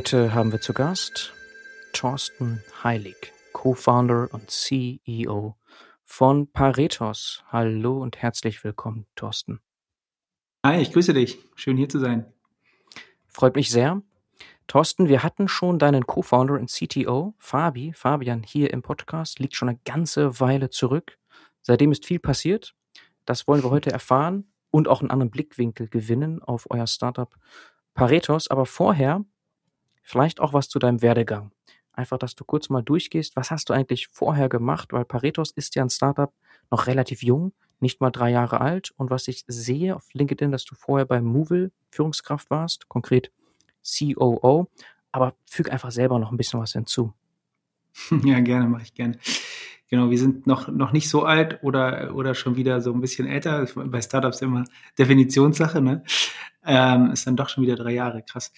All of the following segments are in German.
Heute haben wir zu Gast Thorsten Heilig, Co-Founder und CEO von Paretos. Hallo und herzlich willkommen, Thorsten. Hi, ich grüße dich. Schön hier zu sein. Freut mich sehr. Thorsten, wir hatten schon deinen Co-Founder und CTO, Fabi, Fabian, hier im Podcast, liegt schon eine ganze Weile zurück. Seitdem ist viel passiert. Das wollen wir heute erfahren und auch einen anderen Blickwinkel gewinnen auf euer Startup Paretos. Aber vorher vielleicht auch was zu deinem Werdegang. Einfach, dass du kurz mal durchgehst, was hast du eigentlich vorher gemacht, weil Paretos ist ja ein Startup noch relativ jung, nicht mal drei Jahre alt. Und was ich sehe auf LinkedIn, dass du vorher bei Movil Führungskraft warst, konkret COO. Aber füg einfach selber noch ein bisschen was hinzu. Ja, gerne, mache ich gerne. Genau, wir sind noch, noch nicht so alt oder, oder schon wieder so ein bisschen älter. Bei Startups immer Definitionssache, ne? Ähm, ist dann doch schon wieder drei Jahre, krass.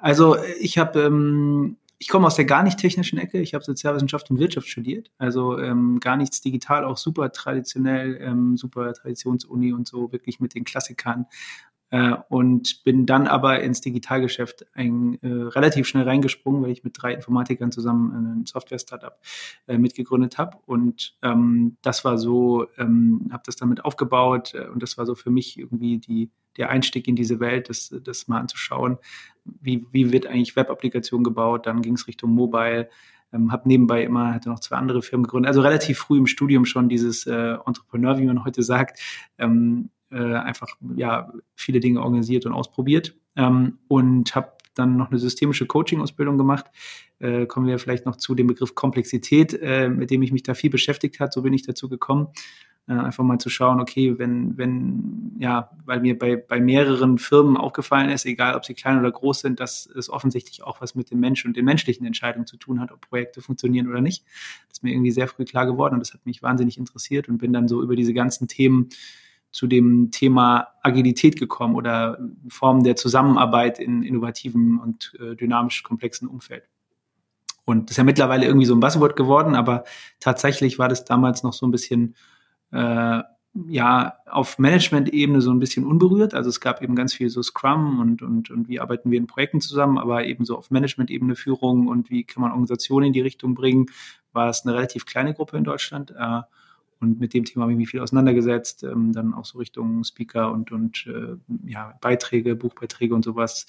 Also ich habe, ähm, ich komme aus der gar nicht technischen Ecke. Ich habe Sozialwissenschaft und Wirtschaft studiert. Also ähm, gar nichts digital, auch super traditionell, ähm, super Traditionsuni und so, wirklich mit den Klassikern. Äh, und bin dann aber ins Digitalgeschäft ein, äh, relativ schnell reingesprungen, weil ich mit drei Informatikern zusammen ein Software-Startup äh, mitgegründet habe. Und ähm, das war so, ähm, habe das damit aufgebaut äh, und das war so für mich irgendwie die, der Einstieg in diese Welt, das, das mal anzuschauen, wie, wie wird eigentlich Web-Applikation gebaut. Dann ging es Richtung Mobile. Ähm, habe nebenbei immer, hatte noch zwei andere Firmen gegründet. Also relativ früh im Studium schon dieses äh, Entrepreneur, wie man heute sagt, ähm, äh, einfach ja viele Dinge organisiert und ausprobiert ähm, und habe dann noch eine systemische Coaching-Ausbildung gemacht. Äh, kommen wir vielleicht noch zu dem Begriff Komplexität, äh, mit dem ich mich da viel beschäftigt hat. So bin ich dazu gekommen, äh, einfach mal zu schauen, okay, wenn, wenn, ja, weil mir bei, bei mehreren Firmen aufgefallen ist, egal ob sie klein oder groß sind, dass es offensichtlich auch was mit dem Menschen und den menschlichen Entscheidungen zu tun hat, ob Projekte funktionieren oder nicht. Das ist mir irgendwie sehr früh klar geworden und das hat mich wahnsinnig interessiert und bin dann so über diese ganzen Themen zu dem Thema Agilität gekommen oder Formen der Zusammenarbeit in innovativen und äh, dynamisch komplexen Umfeld. Und das ist ja mittlerweile irgendwie so ein Buzzword geworden, aber tatsächlich war das damals noch so ein bisschen äh, ja auf Management-Ebene so ein bisschen unberührt. Also es gab eben ganz viel so Scrum und, und, und wie arbeiten wir in Projekten zusammen, aber eben so auf Management-Ebene Führung und wie kann man Organisationen in die Richtung bringen, war es eine relativ kleine Gruppe in Deutschland. Äh, und mit dem Thema habe ich mich viel auseinandergesetzt, ähm, dann auch so Richtung Speaker und, und äh, ja, Beiträge, Buchbeiträge und sowas.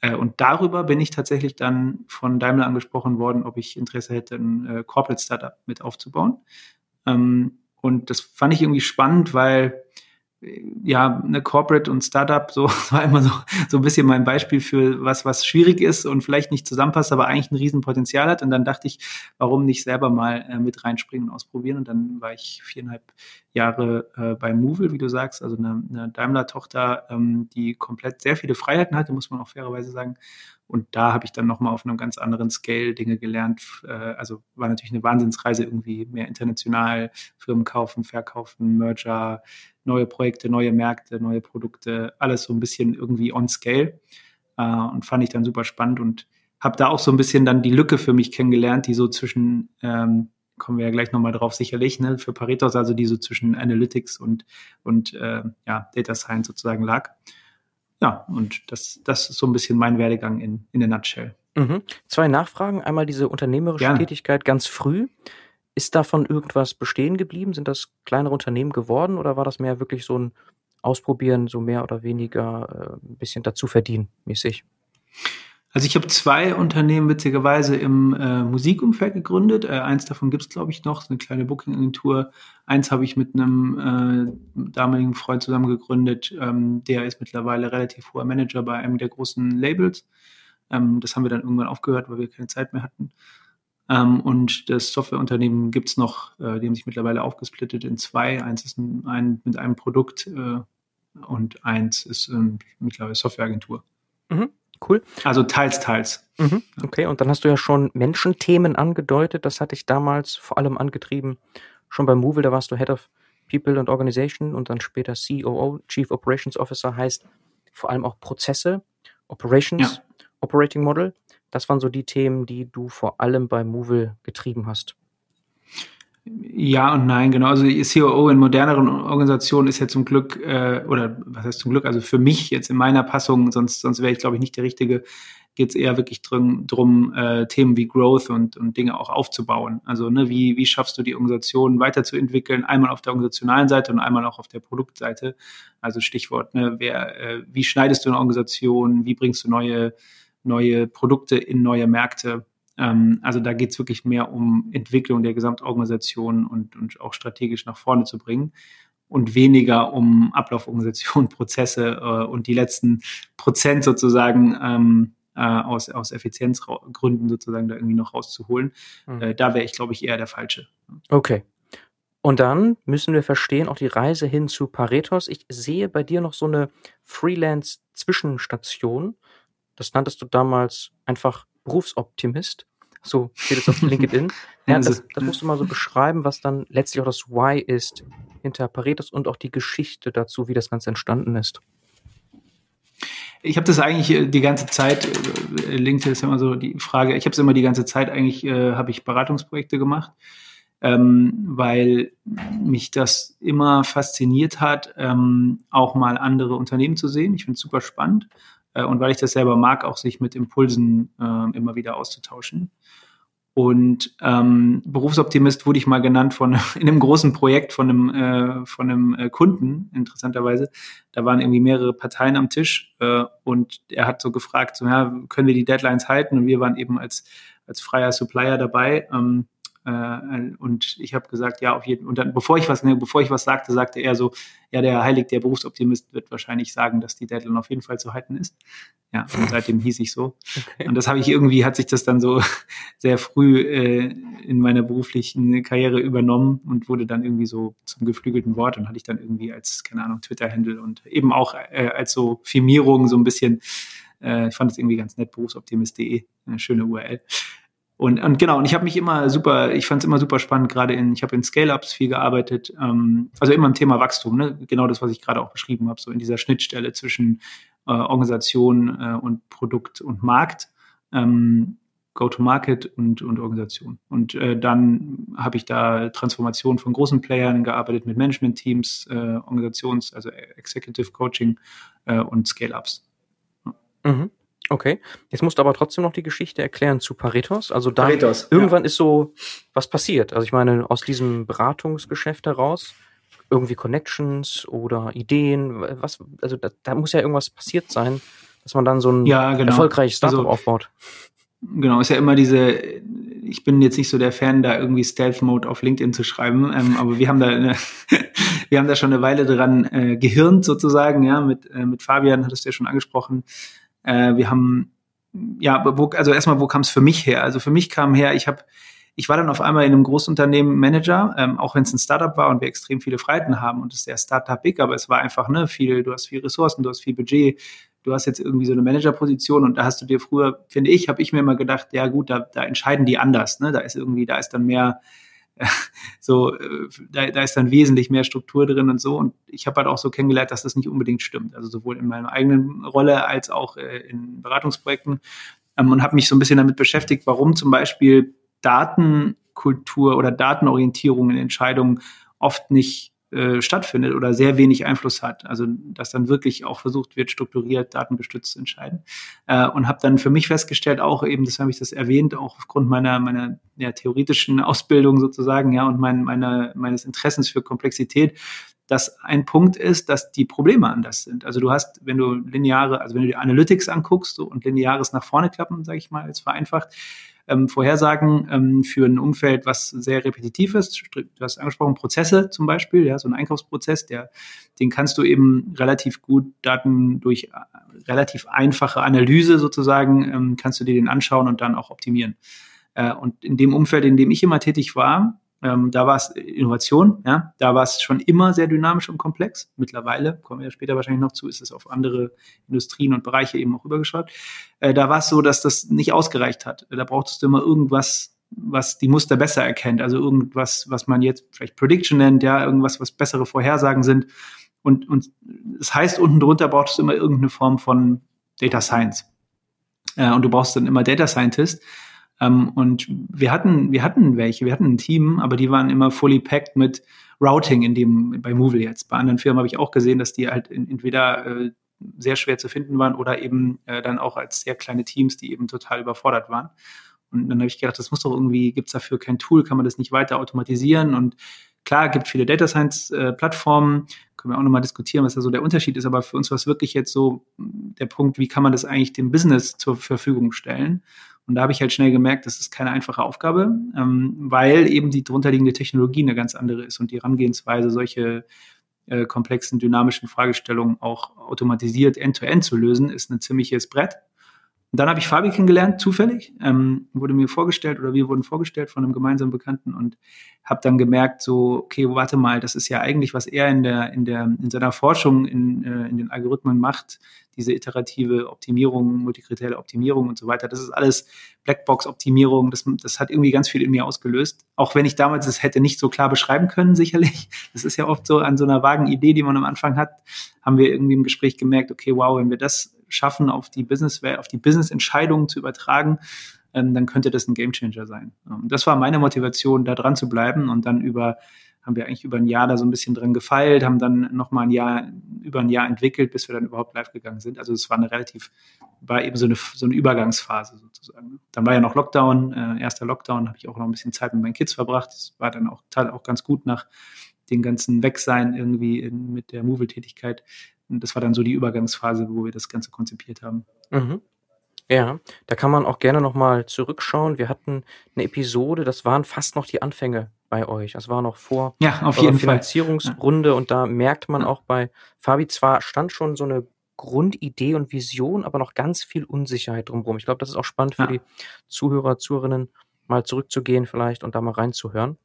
Äh, und darüber bin ich tatsächlich dann von Daimler angesprochen worden, ob ich Interesse hätte, ein äh, Corporate Startup mit aufzubauen. Ähm, und das fand ich irgendwie spannend, weil ja, eine Corporate und Startup, so war immer so, so ein bisschen mein Beispiel für was, was schwierig ist und vielleicht nicht zusammenpasst, aber eigentlich ein Riesenpotenzial hat. Und dann dachte ich, warum nicht selber mal äh, mit reinspringen und ausprobieren? Und dann war ich viereinhalb Jahre äh, bei Movil, wie du sagst, also eine, eine Daimler-Tochter, ähm, die komplett sehr viele Freiheiten hatte, muss man auch fairerweise sagen. Und da habe ich dann nochmal auf einem ganz anderen Scale Dinge gelernt. Äh, also war natürlich eine Wahnsinnsreise irgendwie mehr international, Firmen kaufen, verkaufen, Merger, neue Projekte, neue Märkte, neue Produkte, alles so ein bisschen irgendwie on scale. Äh, und fand ich dann super spannend und habe da auch so ein bisschen dann die Lücke für mich kennengelernt, die so zwischen, ähm, kommen wir ja gleich nochmal drauf sicherlich, ne, für Paretos, also die so zwischen Analytics und, und äh, ja, Data Science sozusagen lag ja, und das, das ist so ein bisschen mein Werdegang in, in der Nutshell. Mhm. Zwei Nachfragen. Einmal diese unternehmerische Gerne. Tätigkeit ganz früh. Ist davon irgendwas bestehen geblieben? Sind das kleinere Unternehmen geworden oder war das mehr wirklich so ein Ausprobieren, so mehr oder weniger äh, ein bisschen dazu verdienen mäßig? Also ich habe zwei Unternehmen witzigerweise im äh, Musikumfeld gegründet. Äh, eins davon gibt's glaube ich, noch, so eine kleine Booking-Agentur. Eins habe ich mit einem äh, damaligen Freund zusammen gegründet. Ähm, der ist mittlerweile relativ hoher Manager bei einem der großen Labels. Ähm, das haben wir dann irgendwann aufgehört, weil wir keine Zeit mehr hatten. Ähm, und das Softwareunternehmen gibt's noch, äh, die haben sich mittlerweile aufgesplittet in zwei. Eins ist ein, ein mit einem Produkt äh, und eins ist ähm, mittlerweile Softwareagentur. Mhm. Cool. Also teils, teils. Mhm, okay, und dann hast du ja schon Menschenthemen angedeutet. Das hatte ich damals vor allem angetrieben. Schon bei Movil, da warst du Head of People and Organization und dann später COO, Chief Operations Officer, heißt vor allem auch Prozesse, Operations, ja. Operating Model. Das waren so die Themen, die du vor allem bei Movil getrieben hast. Ja und nein, genau. Also die COO in moderneren Organisationen ist ja zum Glück, äh, oder was heißt zum Glück, also für mich jetzt in meiner Passung, sonst, sonst wäre ich, glaube ich, nicht der Richtige, geht es eher wirklich drum, drum äh, Themen wie Growth und, und Dinge auch aufzubauen. Also ne, wie, wie schaffst du die Organisation weiterzuentwickeln, einmal auf der organisationalen Seite und einmal auch auf der Produktseite. Also Stichwort, ne, wer, äh, wie schneidest du eine Organisation, wie bringst du neue, neue Produkte in neue Märkte. Ähm, also da geht es wirklich mehr um Entwicklung der Gesamtorganisation und, und auch strategisch nach vorne zu bringen und weniger um Ablauforganisation, Prozesse äh, und die letzten Prozent sozusagen ähm, äh, aus, aus Effizienzgründen sozusagen da irgendwie noch rauszuholen. Mhm. Äh, da wäre ich, glaube ich, eher der Falsche. Okay. Und dann müssen wir verstehen, auch die Reise hin zu Paretos. Ich sehe bei dir noch so eine Freelance-Zwischenstation. Das nanntest du damals einfach Berufsoptimist. So steht es auf LinkedIn. Ja, das, das musst du mal so beschreiben, was dann letztlich auch das Why ist hinter Paretos und auch die Geschichte dazu, wie das Ganze entstanden ist. Ich habe das eigentlich äh, die ganze Zeit, äh, LinkedIn ist immer so die Frage, ich habe es immer die ganze Zeit eigentlich, äh, habe ich Beratungsprojekte gemacht, ähm, weil mich das immer fasziniert hat, ähm, auch mal andere Unternehmen zu sehen. Ich finde es super spannend äh, und weil ich das selber mag, auch sich mit Impulsen äh, immer wieder auszutauschen. Und ähm, Berufsoptimist wurde ich mal genannt von in einem großen Projekt von einem äh, von einem äh, Kunden interessanterweise. Da waren irgendwie mehrere Parteien am Tisch äh, und er hat so gefragt, so ja, können wir die Deadlines halten? Und wir waren eben als als freier Supplier dabei. Ähm, äh, und ich habe gesagt, ja, auf jeden Und dann, bevor ich was, ne, bevor ich was sagte, sagte er so, ja, der Heilig, der Berufsoptimist wird wahrscheinlich sagen, dass die Deadline auf jeden Fall zu halten ist. Ja, und seitdem hieß ich so. Okay. Und das habe ich irgendwie, hat sich das dann so sehr früh äh, in meiner beruflichen Karriere übernommen und wurde dann irgendwie so zum geflügelten Wort und hatte ich dann irgendwie als, keine Ahnung, Twitter-Handle und eben auch äh, als so Firmierung so ein bisschen, äh, ich fand es irgendwie ganz nett, berufsoptimist.de, eine schöne URL. Und, und genau, und ich habe mich immer super, ich fand es immer super spannend, gerade in, ich habe in Scale-Ups viel gearbeitet, ähm, also immer im Thema Wachstum, ne? genau das, was ich gerade auch beschrieben habe, so in dieser Schnittstelle zwischen äh, Organisation äh, und Produkt und Markt, ähm, Go-to-Market und, und Organisation. Und äh, dann habe ich da Transformation von großen Playern gearbeitet mit Management-Teams, äh, Organisations-, also Executive Coaching äh, und Scale-Ups. Mhm. Okay, jetzt musst du aber trotzdem noch die Geschichte erklären zu Paretos. Also da Paretos, irgendwann ja. ist so was passiert. Also ich meine, aus diesem Beratungsgeschäft heraus irgendwie Connections oder Ideen, was, also da, da muss ja irgendwas passiert sein, dass man dann so ein ja, genau. erfolgreiches Startup also, aufbaut. Genau, ist ja immer diese, ich bin jetzt nicht so der Fan, da irgendwie Stealth Mode auf LinkedIn zu schreiben, ähm, aber wir haben da eine, wir haben da schon eine Weile dran äh, gehirnt sozusagen, ja, mit, äh, mit Fabian hattest du ja schon angesprochen, äh, wir haben, ja, wo, also erstmal, wo kam es für mich her? Also für mich kam her, ich habe ich war dann auf einmal in einem Großunternehmen Manager, ähm, auch wenn es ein Startup war und wir extrem viele Freiheiten haben und es ist sehr Startup-big, aber es war einfach ne, viel, du hast viel Ressourcen, du hast viel Budget, du hast jetzt irgendwie so eine Managerposition und da hast du dir früher, finde ich, habe ich mir immer gedacht, ja gut, da, da entscheiden die anders, ne? Da ist irgendwie, da ist dann mehr so, äh, da, da ist dann wesentlich mehr Struktur drin und so. Und ich habe halt auch so kennengelernt, dass das nicht unbedingt stimmt. Also sowohl in meiner eigenen Rolle als auch äh, in Beratungsprojekten. Ähm, und habe mich so ein bisschen damit beschäftigt, warum zum Beispiel Datenkultur oder Datenorientierung in Entscheidungen oft nicht äh, stattfindet oder sehr wenig Einfluss hat. Also dass dann wirklich auch versucht wird, strukturiert, datengestützt zu entscheiden. Äh, und habe dann für mich festgestellt, auch eben, das habe ich das erwähnt, auch aufgrund meiner, meiner ja, theoretischen Ausbildung sozusagen, ja, und mein, meiner, meines Interessens für Komplexität, dass ein Punkt ist, dass die Probleme anders sind. Also du hast, wenn du lineare, also wenn du die Analytics anguckst so, und lineares nach vorne klappen, sage ich mal, jetzt vereinfacht, ähm, Vorhersagen ähm, für ein Umfeld, was sehr repetitiv ist. Du hast angesprochen, Prozesse zum Beispiel, ja, so ein Einkaufsprozess, der, den kannst du eben relativ gut Daten durch äh, relativ einfache Analyse sozusagen, ähm, kannst du dir den anschauen und dann auch optimieren. Äh, und in dem Umfeld, in dem ich immer tätig war, ähm, da war es Innovation, ja, da war es schon immer sehr dynamisch und komplex. Mittlerweile, kommen wir ja später wahrscheinlich noch zu, ist es auf andere Industrien und Bereiche eben auch übergeschwappt. Äh, da war es so, dass das nicht ausgereicht hat. Da brauchtest du immer irgendwas, was die Muster besser erkennt. Also irgendwas, was man jetzt vielleicht Prediction nennt, ja, irgendwas, was bessere Vorhersagen sind. Und, und das heißt, unten drunter brauchst du immer irgendeine Form von Data Science. Äh, und du brauchst dann immer Data Scientist. Ähm, und wir hatten, wir hatten welche, wir hatten ein Team, aber die waren immer fully packed mit Routing in dem, bei Movil jetzt. Bei anderen Firmen habe ich auch gesehen, dass die halt entweder äh, sehr schwer zu finden waren oder eben äh, dann auch als sehr kleine Teams, die eben total überfordert waren. Und dann habe ich gedacht, das muss doch irgendwie, gibt es dafür kein Tool, kann man das nicht weiter automatisieren? Und klar, gibt viele Data Science äh, Plattformen, können wir auch nochmal diskutieren, was da so der Unterschied ist, aber für uns war es wirklich jetzt so der Punkt, wie kann man das eigentlich dem Business zur Verfügung stellen? Und da habe ich halt schnell gemerkt, das ist keine einfache Aufgabe, ähm, weil eben die drunterliegende Technologie eine ganz andere ist und die Herangehensweise, solche äh, komplexen, dynamischen Fragestellungen auch automatisiert end-to-end -end zu lösen, ist ein ziemliches Brett. Und dann habe ich Fabi kennengelernt, zufällig, ähm, wurde mir vorgestellt oder wir wurden vorgestellt von einem gemeinsamen Bekannten und habe dann gemerkt, so, okay, warte mal, das ist ja eigentlich, was er in der, in der, in seiner Forschung in, äh, in den Algorithmen macht, diese iterative Optimierung, multikriterielle Optimierung und so weiter. Das ist alles Blackbox-Optimierung. Das, das hat irgendwie ganz viel in mir ausgelöst. Auch wenn ich damals es hätte nicht so klar beschreiben können, sicherlich. Das ist ja oft so an so einer vagen Idee, die man am Anfang hat, haben wir irgendwie im Gespräch gemerkt, okay, wow, wenn wir das schaffen, auf die Business, auf die Business-Entscheidungen zu übertragen, ähm, dann könnte das ein Gamechanger sein. Ähm, das war meine Motivation, da dran zu bleiben und dann über haben wir eigentlich über ein Jahr da so ein bisschen dran gefeilt, haben dann nochmal ein Jahr, über ein Jahr entwickelt, bis wir dann überhaupt live gegangen sind. Also es war eine relativ, war eben so eine, so eine Übergangsphase sozusagen. Dann war ja noch Lockdown, äh, erster Lockdown, habe ich auch noch ein bisschen Zeit mit meinen Kids verbracht. Das war dann auch, auch ganz gut nach den ganzen Wegsein irgendwie in, mit der Movil-Tätigkeit. Und das war dann so die Übergangsphase, wo wir das Ganze konzipiert haben. Mhm. Ja, da kann man auch gerne nochmal zurückschauen. Wir hatten eine Episode, das waren fast noch die Anfänge bei euch. Das war noch vor ja, auf jeden Finanzierungsrunde Fall. und da merkt man auch bei Fabi zwar stand schon so eine Grundidee und Vision, aber noch ganz viel Unsicherheit drumherum. Ich glaube, das ist auch spannend für ja. die Zuhörer, Zuhörerinnen, mal zurückzugehen vielleicht und da mal reinzuhören.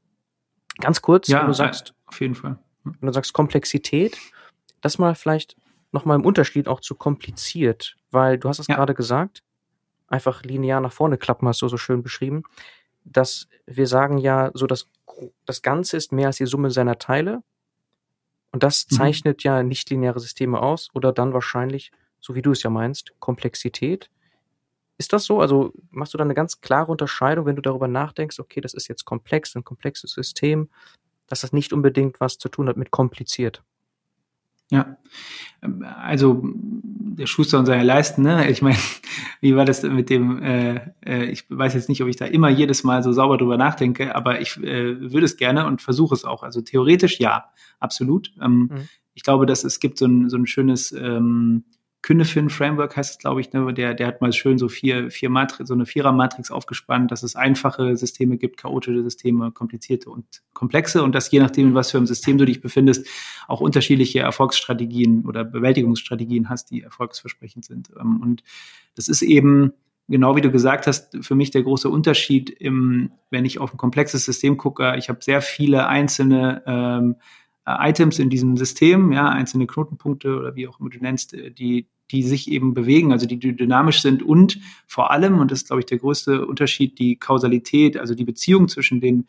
Ganz kurz, ja, wenn du sagst, auf jeden Fall. Wenn du sagst Komplexität, das mal vielleicht nochmal im Unterschied auch zu kompliziert, weil du hast es ja. gerade gesagt, einfach linear nach vorne klappen, hast du so schön beschrieben, dass wir sagen ja, so dass das Ganze ist mehr als die Summe seiner Teile. Und das mhm. zeichnet mhm. ja nichtlineare Systeme aus oder dann wahrscheinlich, so wie du es ja meinst, Komplexität. Ist das so? Also machst du da eine ganz klare Unterscheidung, wenn du darüber nachdenkst, okay, das ist jetzt komplex, ein komplexes System, dass das nicht unbedingt was zu tun hat mit kompliziert? Ja, also der Schuster und seine Leisten, ne? Ich meine, wie war das mit dem, äh, äh, ich weiß jetzt nicht, ob ich da immer jedes Mal so sauber drüber nachdenke, aber ich äh, würde es gerne und versuche es auch. Also theoretisch ja, absolut. Ähm, mhm. Ich glaube, dass es gibt so ein, so ein schönes ähm, Künnefin Framework heißt es, glaube ich, ne? der, der hat mal schön so vier, vier Matri so eine Vierer-Matrix aufgespannt, dass es einfache Systeme gibt, chaotische Systeme, komplizierte und komplexe und dass je nachdem, in was für einem System du dich befindest, auch unterschiedliche Erfolgsstrategien oder Bewältigungsstrategien hast, die erfolgsversprechend sind. Ähm, und das ist eben, genau wie du gesagt hast, für mich der große Unterschied im, wenn ich auf ein komplexes System gucke, ich habe sehr viele einzelne ähm, Items in diesem System, ja, einzelne Knotenpunkte oder wie auch immer du nennst, äh, die, die sich eben bewegen, also die, dynamisch sind und vor allem, und das ist, glaube ich, der größte Unterschied, die Kausalität, also die Beziehung zwischen den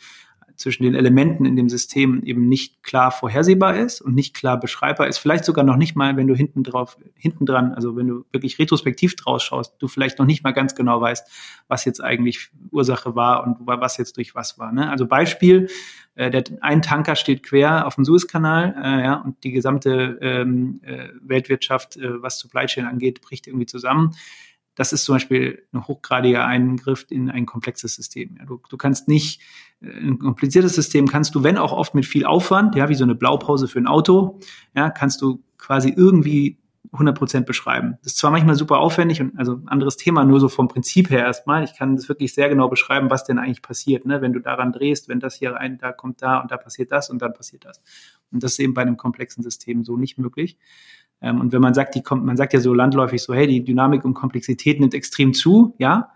zwischen den Elementen in dem System eben nicht klar vorhersehbar ist und nicht klar beschreibbar ist. Vielleicht sogar noch nicht mal, wenn du hinten drauf, hinten dran, also wenn du wirklich retrospektiv draus schaust, du vielleicht noch nicht mal ganz genau weißt, was jetzt eigentlich Ursache war und was jetzt durch was war. Ne? Also Beispiel, äh, der, ein Tanker steht quer auf dem Suezkanal, äh, ja, und die gesamte ähm, äh, Weltwirtschaft, äh, was Supply Chain angeht, bricht irgendwie zusammen das ist zum Beispiel ein hochgradiger Eingriff in ein komplexes System. Ja, du, du kannst nicht, äh, ein kompliziertes System kannst du, wenn auch oft mit viel Aufwand, ja, wie so eine Blaupause für ein Auto, ja, kannst du quasi irgendwie 100% beschreiben. Das ist zwar manchmal super aufwendig und also anderes Thema, nur so vom Prinzip her erstmal. Ich kann das wirklich sehr genau beschreiben, was denn eigentlich passiert, ne? wenn du daran drehst, wenn das hier rein, da kommt da und da passiert das und dann passiert das. Und das ist eben bei einem komplexen System so nicht möglich. Ähm, und wenn man sagt, die kommt, man sagt ja so landläufig so, hey, die Dynamik und Komplexität nimmt extrem zu, ja,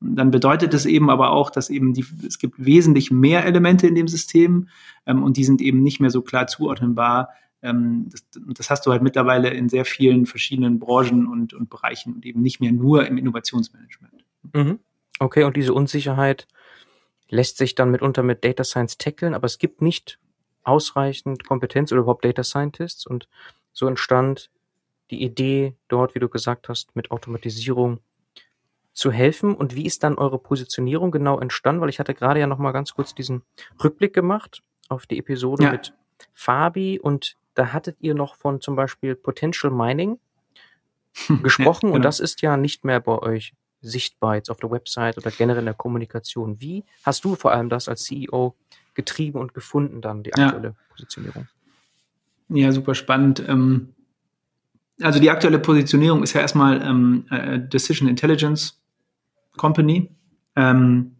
dann bedeutet es eben aber auch, dass eben die, es gibt wesentlich mehr Elemente in dem System ähm, und die sind eben nicht mehr so klar zuordnenbar. Ähm, das, das, hast du halt mittlerweile in sehr vielen verschiedenen Branchen und, und Bereichen und eben nicht mehr nur im Innovationsmanagement. Mhm. Okay, und diese Unsicherheit lässt sich dann mitunter mit Data Science tackeln, aber es gibt nicht ausreichend Kompetenz oder überhaupt Data Scientists und so entstand die Idee dort, wie du gesagt hast, mit Automatisierung zu helfen. Und wie ist dann eure Positionierung genau entstanden? Weil ich hatte gerade ja noch mal ganz kurz diesen Rückblick gemacht auf die Episode ja. mit Fabi und da hattet ihr noch von zum Beispiel Potential Mining gesprochen Ja, und genau. das ist ja nicht mehr bei euch sichtbar jetzt auf der Website oder generell in der Kommunikation. Wie hast du vor allem das als CEO getrieben und gefunden dann, die Ja. aktuelle Positionierung? Ja, super spannend. Ähm, also die aktuelle Positionierung ist ja erstmal ähm, äh, Decision Intelligence Company. Ähm,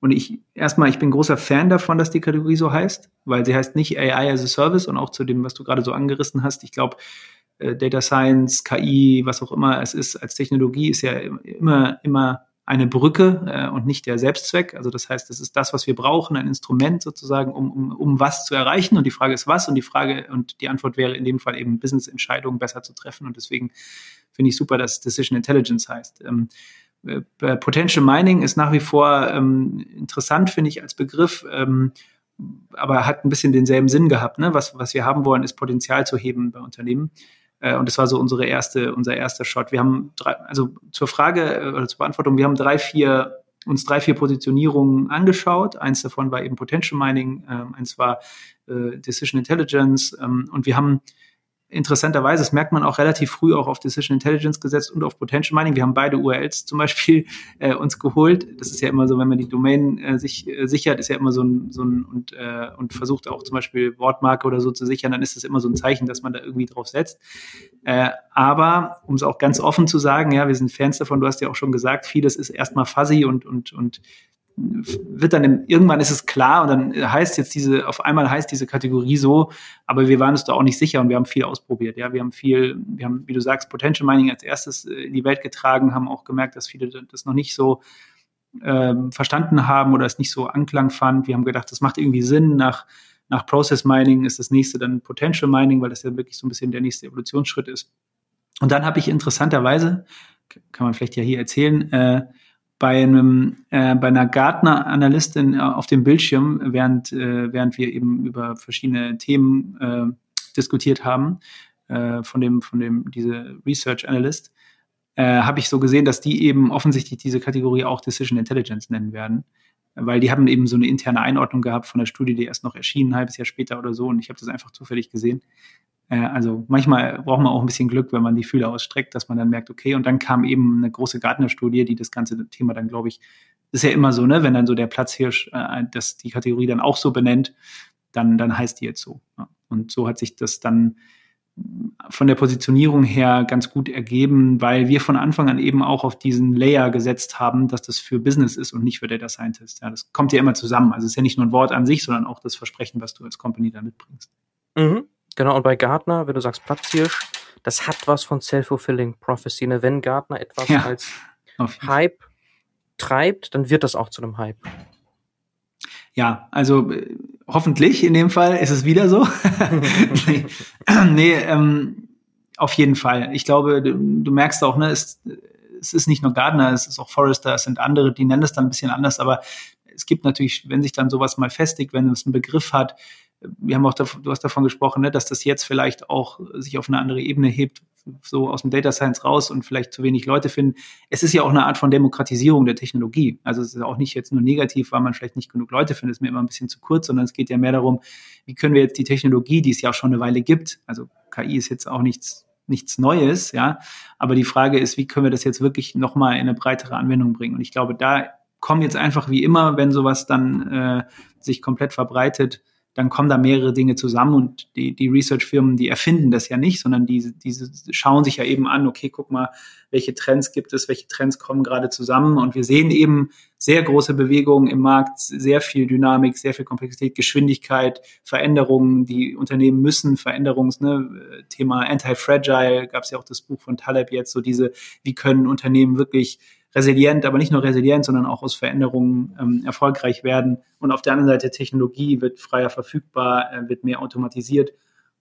und ich erstmal, ich bin großer Fan davon, dass die Kategorie so heißt, weil sie heißt nicht AI as a Service und auch zu dem, was du gerade so angerissen hast. Ich glaube, äh, Data Science, KI, was auch immer es ist, als Technologie ist ja immer, immer eine Brücke äh, und nicht der Selbstzweck. Also das heißt, das ist das, was wir brauchen, ein Instrument sozusagen, um, um, um was zu erreichen. Und die Frage ist was und die Frage und die Antwort wäre in dem Fall eben Business-Entscheidungen besser zu treffen. Und deswegen finde ich super, dass Decision Intelligence heißt. Ähm, äh, Potential Mining ist nach wie vor ähm, interessant, finde ich, als Begriff, ähm, aber hat ein bisschen denselben Sinn gehabt. Ne? Was, was wir haben wollen, ist Potenzial zu heben bei Unternehmen. Äh, und das war so unsere erste, unser erster Shot. Wir haben drei, also zur Frage äh, oder zur Beantwortung, wir haben drei, vier, uns drei, vier Positionierungen angeschaut. Eins davon war eben Potential Mining, ähm, eins war äh, Decision Intelligence ähm, und wir haben interessanterweise, das merkt man auch relativ früh auch auf Decision Intelligence gesetzt und auf Potential Mining. Wir haben beide URLs zum Beispiel äh, uns geholt. Das ist ja immer so, wenn man die Domain äh, sich äh, sichert, ist ja immer so ein, so ein und, äh, und versucht auch zum Beispiel Wortmarke oder so zu sichern, dann ist das immer so ein Zeichen, dass man da irgendwie drauf setzt. Äh, aber um es auch ganz offen zu sagen, ja, wir sind Fans davon, du hast ja auch schon gesagt, vieles ist erstmal fuzzy und, und, und wird dann im, irgendwann ist es klar und dann heißt jetzt diese, auf einmal heißt diese Kategorie so, aber wir waren uns da auch nicht sicher und wir haben viel ausprobiert. Ja, wir haben viel, wir haben, wie du sagst, Potential Mining als erstes in die Welt getragen, haben auch gemerkt, dass viele das noch nicht so ähm, verstanden haben oder es nicht so Anklang fand. Wir haben gedacht, das macht irgendwie Sinn. Nach, nach Process Mining ist das nächste dann Potential Mining, weil das ja wirklich so ein bisschen der nächste Evolutionsschritt ist. Und dann habe ich interessanterweise, kann man vielleicht ja hier erzählen, äh, bei einem äh, bei einer Gartner-Analystin äh, auf dem Bildschirm, während äh, während wir eben über verschiedene Themen äh, diskutiert haben, äh, von dem von dem diese Research Analyst, äh, habe ich so gesehen, dass die eben offensichtlich diese Kategorie auch Decision Intelligence nennen werden, weil die haben eben so eine interne Einordnung gehabt von der Studie, die erst noch erschien, ein halbes Jahr später oder so, und ich habe das einfach zufällig gesehen. Äh, also manchmal braucht man auch ein bisschen Glück, wenn man die Fühler ausstreckt, dass man dann merkt, okay, und dann kam eben eine große Gartner-Studie, die das ganze Thema dann, glaube ich, ist ja immer so, ne, wenn dann so der Platzhirsch äh, das die Kategorie dann auch so benennt, dann, dann heißt die jetzt so. Ja. Und so hat sich das dann von der Positionierung her ganz gut ergeben, weil wir von Anfang an eben auch auf diesen Layer gesetzt haben, dass das für Business ist und nicht für Data Scientist. Ja, das kommt ja immer zusammen. Also es ist ja nicht nur ein Wort an sich, sondern auch das Versprechen, was du als Company da mitbringst. Mhm. Genau, und bei Gartner, wenn du sagst Platzhirsch, das hat was von Self-Fulfilling Prophecy. Ne? Wenn Gartner etwas Ja, als Hype treibt, dann wird das auch zu einem Hype. Ja, also äh, hoffentlich in dem Fall ist es wieder so. nee, nee ähm, auf jeden Fall. Ich glaube, du, du merkst auch, ne, es, es ist nicht nur Gardner, es ist auch Forrester, es sind andere, die nennen es dann ein bisschen anders, aber es gibt natürlich, wenn sich dann sowas mal festigt, wenn es einen Begriff hat, wir haben auch, du hast davon gesprochen, ne, dass das jetzt vielleicht auch sich auf eine andere Ebene hebt, so aus dem Data Science raus und vielleicht zu wenig Leute finden. Es ist ja auch eine Art von Demokratisierung der Technologie. Also es ist auch nicht jetzt nur negativ, weil man vielleicht nicht genug Leute findet, ist mir immer ein bisschen zu kurz, sondern es geht ja mehr darum, wie können wir jetzt die Technologie, die es ja auch schon eine Weile gibt, also KI ist jetzt auch nichts, nichts Neues, ja, aber die Frage ist, wie können wir das jetzt wirklich nochmal in eine breitere Anwendung bringen? Und ich glaube, da kommen jetzt einfach wie immer, wenn sowas dann äh, sich komplett verbreitet, dann kommen da mehrere Dinge zusammen und die, die Research-Firmen, die erfinden das ja nicht, sondern die, die schauen sich ja eben an, okay, guck mal, welche Trends gibt es, welche Trends kommen gerade zusammen. Und wir sehen eben sehr große Bewegungen im Markt, sehr viel Dynamik, sehr viel Komplexität, Geschwindigkeit, Veränderungen, die Unternehmen müssen, Veränderungs, ne, Thema Anti-Fragile, gab es ja auch das Buch von Taleb jetzt, so diese, wie können Unternehmen wirklich resilient, aber nicht nur resilient, sondern auch aus Veränderungen ähm, erfolgreich werden. Und auf der anderen Seite Technologie wird freier verfügbar, äh, wird mehr automatisiert.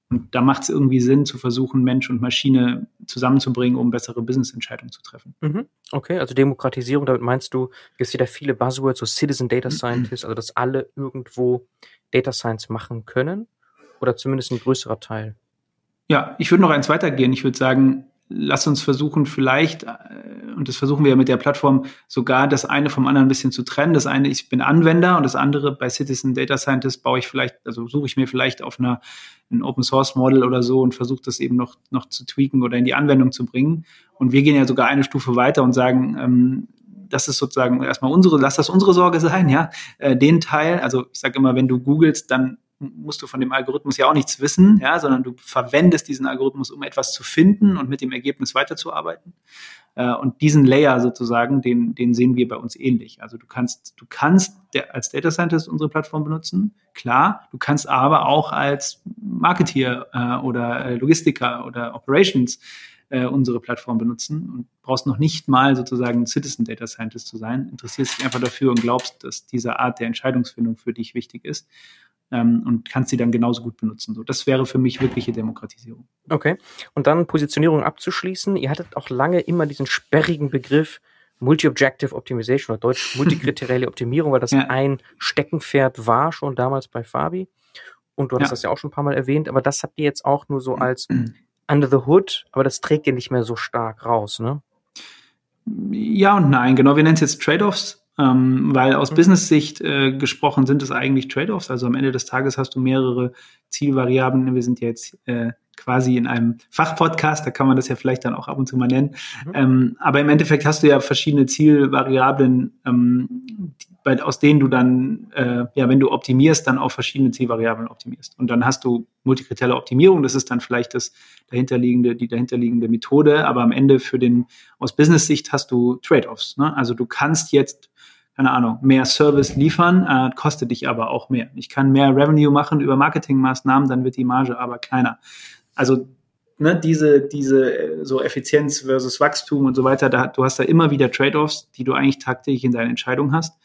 Und da macht es irgendwie Sinn, zu versuchen, Mensch und Maschine zusammenzubringen, um bessere Business-Entscheidungen zu treffen. Mhm. Okay, also Demokratisierung, damit meinst du, gibt es wieder viele Buzzwords, so Citizen Data Scientists, also dass alle irgendwo Data Science machen können oder zumindest ein größerer Teil? Ja, ich würde noch eins weitergehen. Ich würde sagen, lass uns versuchen, vielleicht, äh, und das versuchen wir ja mit der Plattform, sogar das eine vom anderen ein bisschen zu trennen. Das eine, ich bin Anwender und das andere bei Citizen Data Scientist baue ich vielleicht, also suche ich mir vielleicht auf einer ein Open Source Model oder so und versuche das eben noch, noch zu tweaken oder in die Anwendung zu bringen. Und wir gehen ja sogar eine Stufe weiter und sagen, ähm, das ist sozusagen erstmal unsere, lass das unsere Sorge sein, ja. Äh, den Teil, also ich sage immer, wenn du googelst, dann musst du von dem Algorithmus ja auch nichts wissen, ja, sondern du verwendest diesen Algorithmus, um etwas zu finden und mit dem Ergebnis weiterzuarbeiten. Äh, und diesen Layer sozusagen, den, den sehen wir bei uns ähnlich. Also du kannst, du kannst als Data Scientist unsere Plattform benutzen, klar. Du kannst aber auch als Marketeer äh, oder äh, Logistiker oder Operations unsere Plattform benutzen und brauchst noch nicht mal sozusagen Citizen Data Scientist zu sein. Interessierst dich einfach dafür und glaubst, dass diese Art der Entscheidungsfindung für dich wichtig ist ähm, und kannst sie dann genauso gut benutzen. So, das wäre für mich wirkliche Demokratisierung. Okay. Und dann Positionierung abzuschließen. Ihr hattet auch lange immer diesen sperrigen Begriff Multi-Objective Optimization oder Deutsch multikriterielle Optimierung, weil das ja. ein Steckenpferd war schon damals bei Fabi. Und du hast ja. das ja auch schon ein paar Mal erwähnt, aber das habt ihr jetzt auch nur so als under the hood, aber das trägt ihr nicht mehr so stark raus, ne? Ja und nein, genau. Wir nennen es jetzt Trade-offs. Ähm, weil aus mhm. Business-Sicht äh, gesprochen sind es eigentlich Trade-offs. Also am Ende des Tages hast du mehrere Zielvariablen. Wir sind ja jetzt äh, quasi in einem Fachpodcast, da kann man das ja vielleicht dann auch ab und zu mal nennen. Mhm. Ähm, aber im Endeffekt hast du ja verschiedene Zielvariablen, ähm, bei, aus denen du dann, äh, ja, wenn du optimierst, dann auf verschiedene Zielvariablen optimierst. Und dann hast du multikriterielle Optimierung, das ist dann vielleicht das dahinterliegende, die dahinterliegende Methode, aber am Ende für den, aus Business-Sicht hast du Trade-offs. Ne? Also du kannst jetzt keine Ahnung, mehr Service liefern, äh, kostet dich aber auch mehr. Ich kann mehr Revenue machen über Marketingmaßnahmen, dann wird die Marge aber kleiner. Also ne, diese, diese äh, so Effizienz versus Wachstum und so weiter, da, du hast da immer wieder Trade-offs, die du eigentlich tagtäglich in deinen Entscheidungen hast.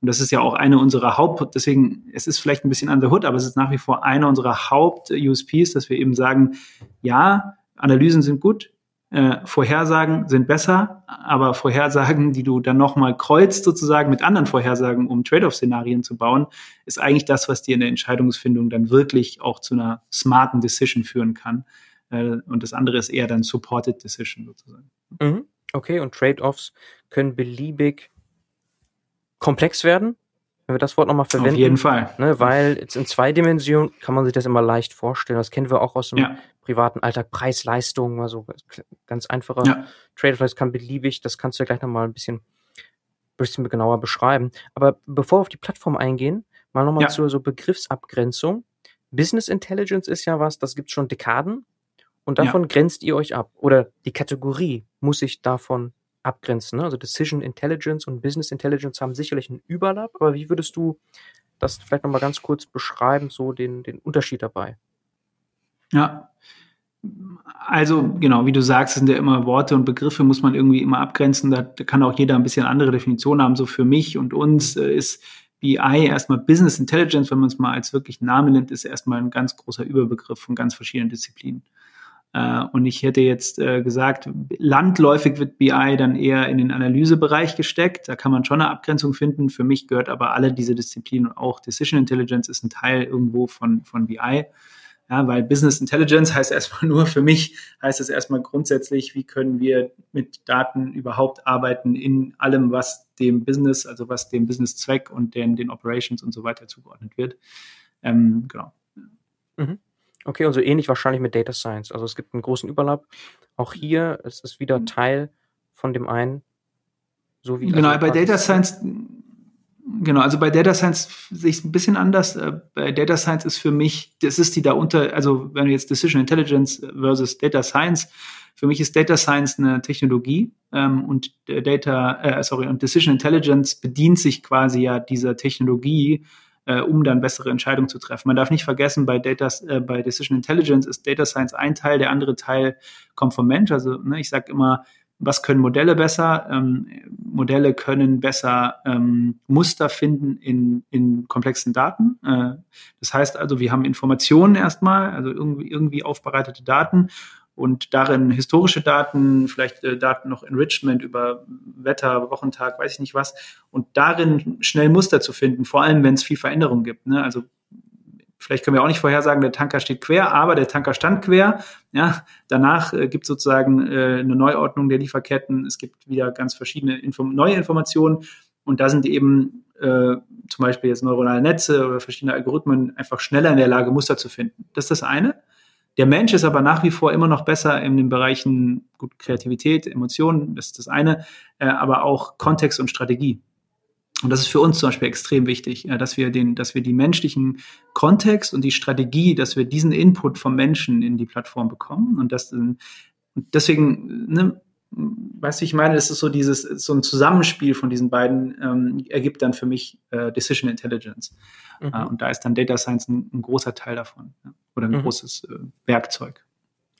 Und das ist ja auch eine unserer Haupt, deswegen, es ist vielleicht ein bisschen under the hood, aber es ist nach wie vor eine unserer Haupt-USPs, dass wir eben sagen, ja, Analysen sind gut, äh, Vorhersagen sind besser, aber Vorhersagen, die du dann nochmal kreuzt sozusagen mit anderen Vorhersagen, um Trade-off-Szenarien zu bauen, ist eigentlich das, was dir in der Entscheidungsfindung dann wirklich auch zu einer smarten Decision führen kann. Äh, und das andere ist eher dann Supported Decision sozusagen. Mhm. Okay, und Trade-offs können beliebig komplex werden, wenn wir das Wort nochmal verwenden. Auf jeden Fall. Ne, weil jetzt in zwei Dimensionen kann man sich das immer leicht vorstellen. Das kennen wir auch aus dem ja. Privaten Alltag. Preis, Leistung, also ganz einfacher ja. Trade-off. Das kann beliebig, das kannst du ja gleich nochmal ein bisschen, bisschen genauer beschreiben. Aber bevor wir auf die Plattform eingehen, mal nochmal ja. zur so Begriffsabgrenzung. Business Intelligence ist ja was, das gibt schon Dekaden. Und davon ja. grenzt ihr euch ab. Oder die Kategorie muss sich davon abgrenzen. Ne? Also Decision Intelligence und Business Intelligence haben sicherlich einen Überlapp, aber wie würdest du das vielleicht nochmal ganz kurz beschreiben, so den, den Unterschied dabei? Ja, also genau, wie du sagst, sind ja immer Worte und Begriffe, muss man irgendwie immer abgrenzen. Da, kann auch jeder ein bisschen andere Definitionen haben. So für mich und uns äh, ist BI erstmal Business Intelligence, wenn man es mal als wirklich Name nimmt, ist erstmal ein ganz großer Überbegriff von ganz verschiedenen Disziplinen. Äh, und ich hätte jetzt äh, gesagt, landläufig wird BI dann eher in den Analysebereich gesteckt. Da kann man schon eine Abgrenzung finden. Für mich gehört aber alle diese Disziplinen und auch Decision Intelligence ist ein Teil irgendwo von, von BI. Ja, weil Business Intelligence heißt erstmal nur, für mich heißt es erstmal grundsätzlich, wie können wir mit Daten überhaupt arbeiten in allem, was dem Business, also was dem Business-Zweck und den, den Operations und so weiter zugeordnet wird. Ähm, genau. Mhm. Okay, und so ähnlich wahrscheinlich mit Data Science. Also es gibt einen großen Überlapp. Auch hier es ist wieder mhm. Teil von dem einen, so wie. Genau, also bei Data Science, genau, also bei Data Science sehe ich es ein bisschen anders. Äh, bei Data Science ist für mich, das ist die da unter, also wenn du jetzt Decision Intelligence versus Data Science, für mich ist Data Science eine Technologie ähm, und Data, äh, sorry, und Decision Intelligence bedient sich quasi ja dieser Technologie äh, um dann bessere Entscheidungen zu treffen. Man darf nicht vergessen, bei, Data, äh, bei Decision Intelligence ist Data Science ein Teil, der andere Teil kommt vom Mensch. Also ne, ich sage immer, was können Modelle besser? Ähm, Modelle können besser ähm, Muster finden in, in komplexen Daten. Äh, das heißt also, wir haben Informationen erstmal, also irgendwie, irgendwie aufbereitete Daten und darin historische Daten, vielleicht äh, Daten noch Enrichment über Wetter, Wochentag, weiß ich nicht was, und darin schnell Muster zu finden, vor allem wenn es viel Veränderung gibt. Ne? Also vielleicht können wir auch nicht vorhersagen, der Tanker steht quer, aber der Tanker stand quer. Ja, danach äh, gibt es sozusagen äh, eine Neuordnung der Lieferketten. Es gibt wieder ganz verschiedene Inform neue Informationen und da sind eben äh, zum Beispiel jetzt neuronale Netze oder verschiedene Algorithmen einfach schneller in der Lage, Muster zu finden. Das ist das eine. Der Mensch ist aber nach wie vor immer noch besser in den Bereichen gut, Kreativität, Emotionen, das ist das eine, äh, aber auch Kontext und Strategie. Und das ist für uns zum Beispiel extrem wichtig, dass wir den, dass wir die menschlichen Kontext und die Strategie, dass wir diesen Input vom Menschen in die Plattform bekommen. Und das, und deswegen, ne, weißt du, ich meine, es ist so dieses, so ein Zusammenspiel von diesen beiden ähm, ergibt dann für mich äh, Decision Intelligence. Mhm. Äh, und da ist dann Data Science ein, ein großer Teil davon ja, oder ein mhm. großes äh, Werkzeug.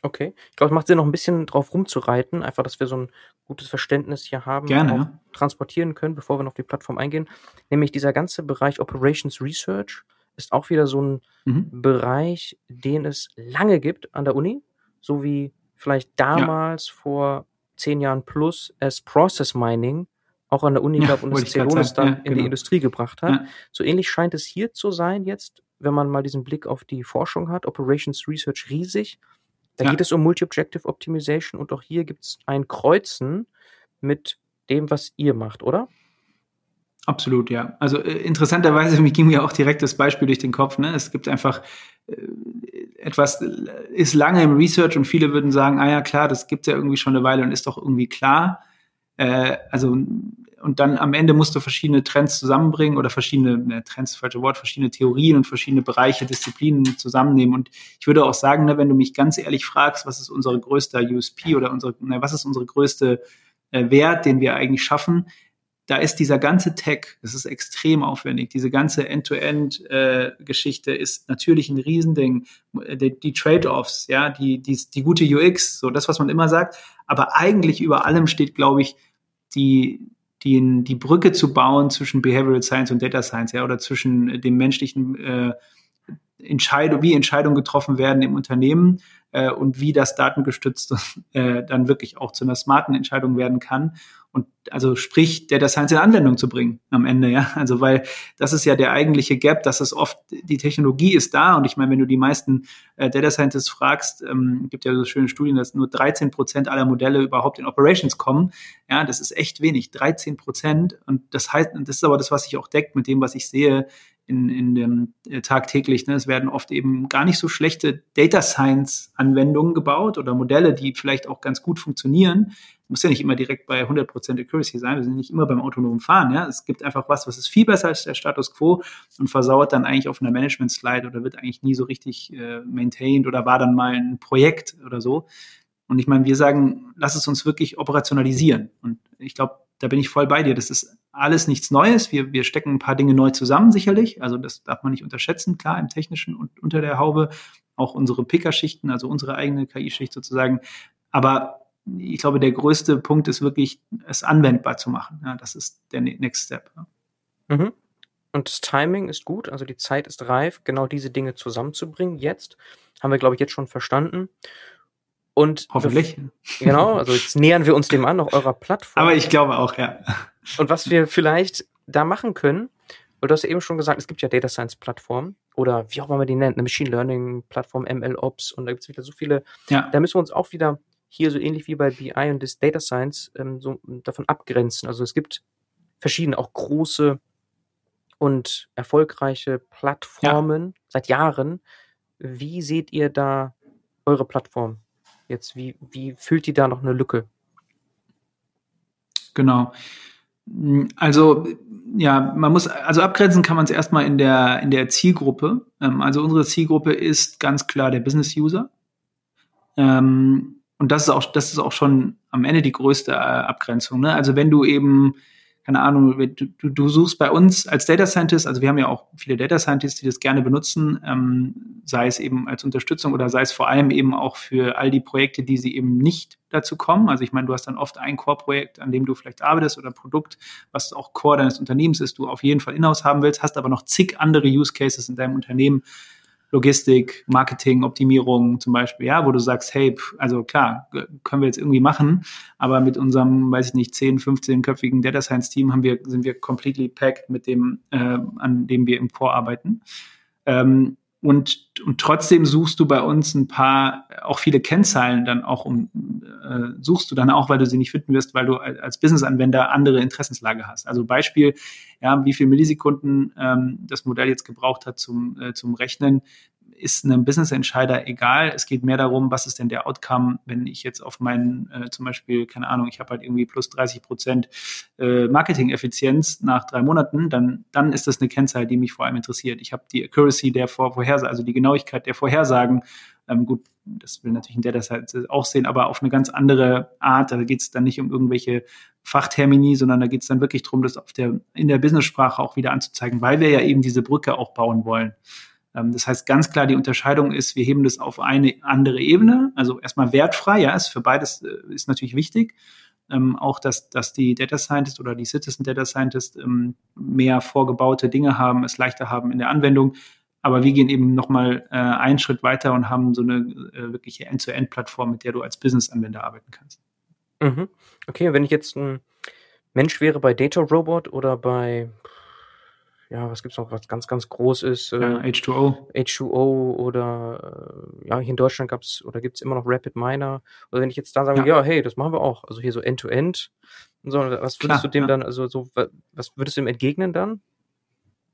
Okay. Ich glaube, es macht Sinn, noch ein bisschen drauf rumzureiten, einfach, dass wir so ein gutes Verständnis hier haben, Gerne, ja. transportieren können, bevor wir noch auf die Plattform eingehen. Nämlich dieser ganze Bereich Operations Research ist auch wieder so ein mhm. Bereich, den es lange gibt an der Uni, so wie vielleicht damals ja. vor zehn Jahren plus es Process Mining auch an der Uni gab ja, und es Celonis dann ja, in genau. die Industrie gebracht hat. Ja. So ähnlich scheint es hier zu sein jetzt, wenn man mal diesen Blick auf die Forschung hat. Operations Research riesig. Da ja. geht es um Multi-Objective Optimization und auch hier gibt es ein Kreuzen mit dem, was ihr macht, oder? Absolut, ja. Also äh, interessanterweise mir ging mir auch direkt das Beispiel durch den Kopf. Ne? Es gibt einfach äh, etwas, äh, ist lange im Research und viele würden sagen, ah ja klar, das gibt ja irgendwie schon eine Weile und ist doch irgendwie klar. Äh, also und dann am Ende musst du verschiedene Trends zusammenbringen oder verschiedene, ne, Trends, falsche Wort, verschiedene Theorien und verschiedene Bereiche, Disziplinen zusammennehmen. Und ich würde auch sagen, ne, wenn du mich ganz ehrlich fragst, was ist unser größter USP oder unsere, ne, was ist unsere größte äh, Wert, den wir eigentlich schaffen, da ist dieser ganze Tech, das ist extrem aufwendig. Diese ganze End-to-End-Geschichte äh, ist natürlich ein Riesending. Die, die Trade-offs, ja, die, die, die gute UX, so das, was man immer sagt. Aber eigentlich über allem steht, glaube ich, die, die, die Brücke zu bauen zwischen Behavioral Science und Data Science, ja, oder zwischen dem menschlichen äh, Entscheidung, wie Entscheidungen getroffen werden im Unternehmen äh, und wie das datengestützt äh, dann wirklich auch zu einer smarten Entscheidung werden kann. Und also sprich, Data Science in Anwendung zu bringen am Ende, ja. Also weil das ist ja der eigentliche Gap, dass es oft, die Technologie ist da und ich meine, wenn du die meisten äh, Data Scientists fragst, ähm, gibt ja so schöne Studien, dass nur 13 Prozent aller Modelle überhaupt in Operations kommen. Ja, das ist echt wenig, 13 Prozent. Und das heißt, das ist aber das, was sich auch deckt mit dem, was ich sehe in, in dem äh, tagtäglich. Ne? Es werden oft eben gar nicht so schlechte Data Science Anwendungen gebaut oder Modelle, die vielleicht auch ganz gut funktionieren, muss ja nicht immer direkt bei 100% Accuracy sein. Wir sind nicht immer beim autonomen Fahren. Ja? Es gibt einfach was, was ist viel besser als der Status quo und versauert dann eigentlich auf einer Management-Slide oder wird eigentlich nie so richtig äh, maintained oder war dann mal ein Projekt oder so. Und ich meine, wir sagen, lass es uns wirklich operationalisieren. Und ich glaube, da bin ich voll bei dir. Das ist alles nichts Neues. Wir, wir stecken ein paar Dinge neu zusammen, sicherlich. Also das darf man nicht unterschätzen, klar, im Technischen und unter der Haube. Auch unsere Picker-Schichten, also unsere eigene KI-Schicht sozusagen. Aber ich glaube, der größte Punkt ist wirklich, es anwendbar zu machen. Ja, das ist der ne-, Next Step. Mhm. Und das Timing ist gut, also die Zeit ist reif, genau diese Dinge zusammenzubringen. Jetzt haben wir, glaube ich, jetzt schon verstanden. Und hoffentlich. Genau, also jetzt nähern wir uns dem an, auch eurer Plattform. Aber ich glaube auch, ja. Und was wir vielleicht da machen können, weil du hast ja eben schon gesagt, es gibt ja Data Science Plattformen oder wie auch immer man die nennt, eine Machine Learning Plattform, ML Ops und da gibt es wieder so viele. Ja. Da müssen wir uns auch wieder hier so ähnlich wie bei BI und das Data Science ähm, so davon abgrenzen. Also es gibt verschiedene, auch große und erfolgreiche Plattformen ja. seit Jahren. Wie seht ihr da eure Plattform jetzt? Wie, wie füllt die da noch eine Lücke? Genau. Also ja, man muss, also abgrenzen kann man es erstmal in der, in der Zielgruppe. Ähm, also unsere Zielgruppe ist ganz klar der Business-User. Ähm, und das ist auch, das ist auch schon am Ende die größte äh, Abgrenzung. Ne? Also wenn du eben, keine Ahnung, du, du suchst bei uns als Data Scientist, also wir haben ja auch viele Data Scientists, die das gerne benutzen, ähm, sei es eben als Unterstützung oder sei es vor allem eben auch für all die Projekte, die sie eben nicht dazu kommen. Also ich meine, du hast dann oft ein Core-Projekt, an dem du vielleicht arbeitest oder ein Produkt, was auch Core deines Unternehmens ist, du auf jeden Fall in-house haben willst, hast aber noch zig andere Use Cases in deinem Unternehmen, Logistik, Marketing, Optimierung zum Beispiel, ja, wo du sagst, hey, also klar, können wir jetzt irgendwie machen, aber mit unserem, weiß ich nicht, 10, 15-köpfigen Data Science Team haben wir, sind wir completely packed mit dem, äh, an dem wir im Vorarbeiten. Ähm, und, und trotzdem suchst du bei uns ein paar, auch viele Kennzahlen dann auch um, äh, suchst du dann auch, weil du sie nicht finden wirst, weil du als Business-Anwender andere Interessenslage hast. Also Beispiel, ja, wie viel Millisekunden ähm, das Modell jetzt gebraucht hat zum, äh, zum Rechnen, ist einem Business Entscheider egal. Es geht mehr darum, was ist denn der Outcome, wenn ich jetzt auf meinen, äh, zum Beispiel, keine Ahnung, ich habe halt irgendwie plus 30 Prozent äh, Marketing-Effizienz nach drei Monaten, dann, dann ist das eine Kennzahl, die mich vor allem interessiert. Ich habe die Accuracy der Vor Vorhersagen, also die Genauigkeit der Vorhersagen. Ähm, gut, das will natürlich in der Seite auch sehen, aber auf eine ganz andere Art. Da geht es dann nicht um irgendwelche Fachtermini, sondern da geht es dann wirklich darum, das auf der, in der Business-Sprache auch wieder anzuzeigen, weil wir ja eben diese Brücke auch bauen wollen. Ähm, das heißt ganz klar, die Unterscheidung ist, wir heben das auf eine andere Ebene, also erstmal wertfrei, ja, ist für beides äh, ist natürlich wichtig. Ähm, auch, dass, dass die Data Scientist oder die Citizen Data Scientist ähm, mehr vorgebaute Dinge haben, es leichter haben in der Anwendung. Aber wir gehen eben nochmal äh, einen Schritt weiter und haben so eine äh, wirkliche End-to-End-Plattform, mit der du als Business-Anwender arbeiten kannst. Mhm. Okay, wenn ich jetzt ein Mensch wäre bei Data Robot oder bei ja, was gibt's noch, was ganz, ganz groß ist? Äh, ja, H2O. H2O oder äh, ja, hier in Deutschland gab's oder gibt's immer noch Rapid Miner. Oder wenn ich jetzt da sage, ja. ja, hey, das machen wir auch. Also hier so End-to-End. -End. So, was würdest Klar, du dem ja. dann, also so, was würdest du ihm entgegnen dann?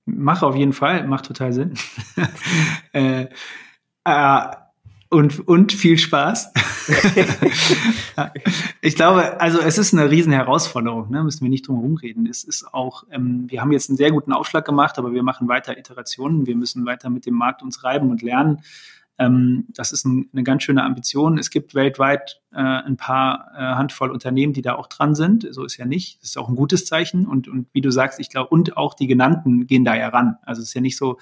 Mach auf jeden Fall, macht total Sinn. äh, äh, und, und viel Spaß. ich glaube, also es ist eine riesen Herausforderung, ne? müssen wir nicht drum herum reden. Es ist auch, ähm, wir haben jetzt einen sehr guten Aufschlag gemacht, aber wir machen weiter Iterationen. Wir müssen weiter mit dem Markt uns reiben und lernen. Ähm, das ist ein, eine ganz schöne Ambition. Es gibt weltweit äh, ein paar äh, Handvoll Unternehmen, die da auch dran sind. So ist ja nicht. Das ist auch ein gutes Zeichen. Und, und wie du sagst, ich glaube, und auch die genannten gehen da ja ran. Also es ist ja nicht so,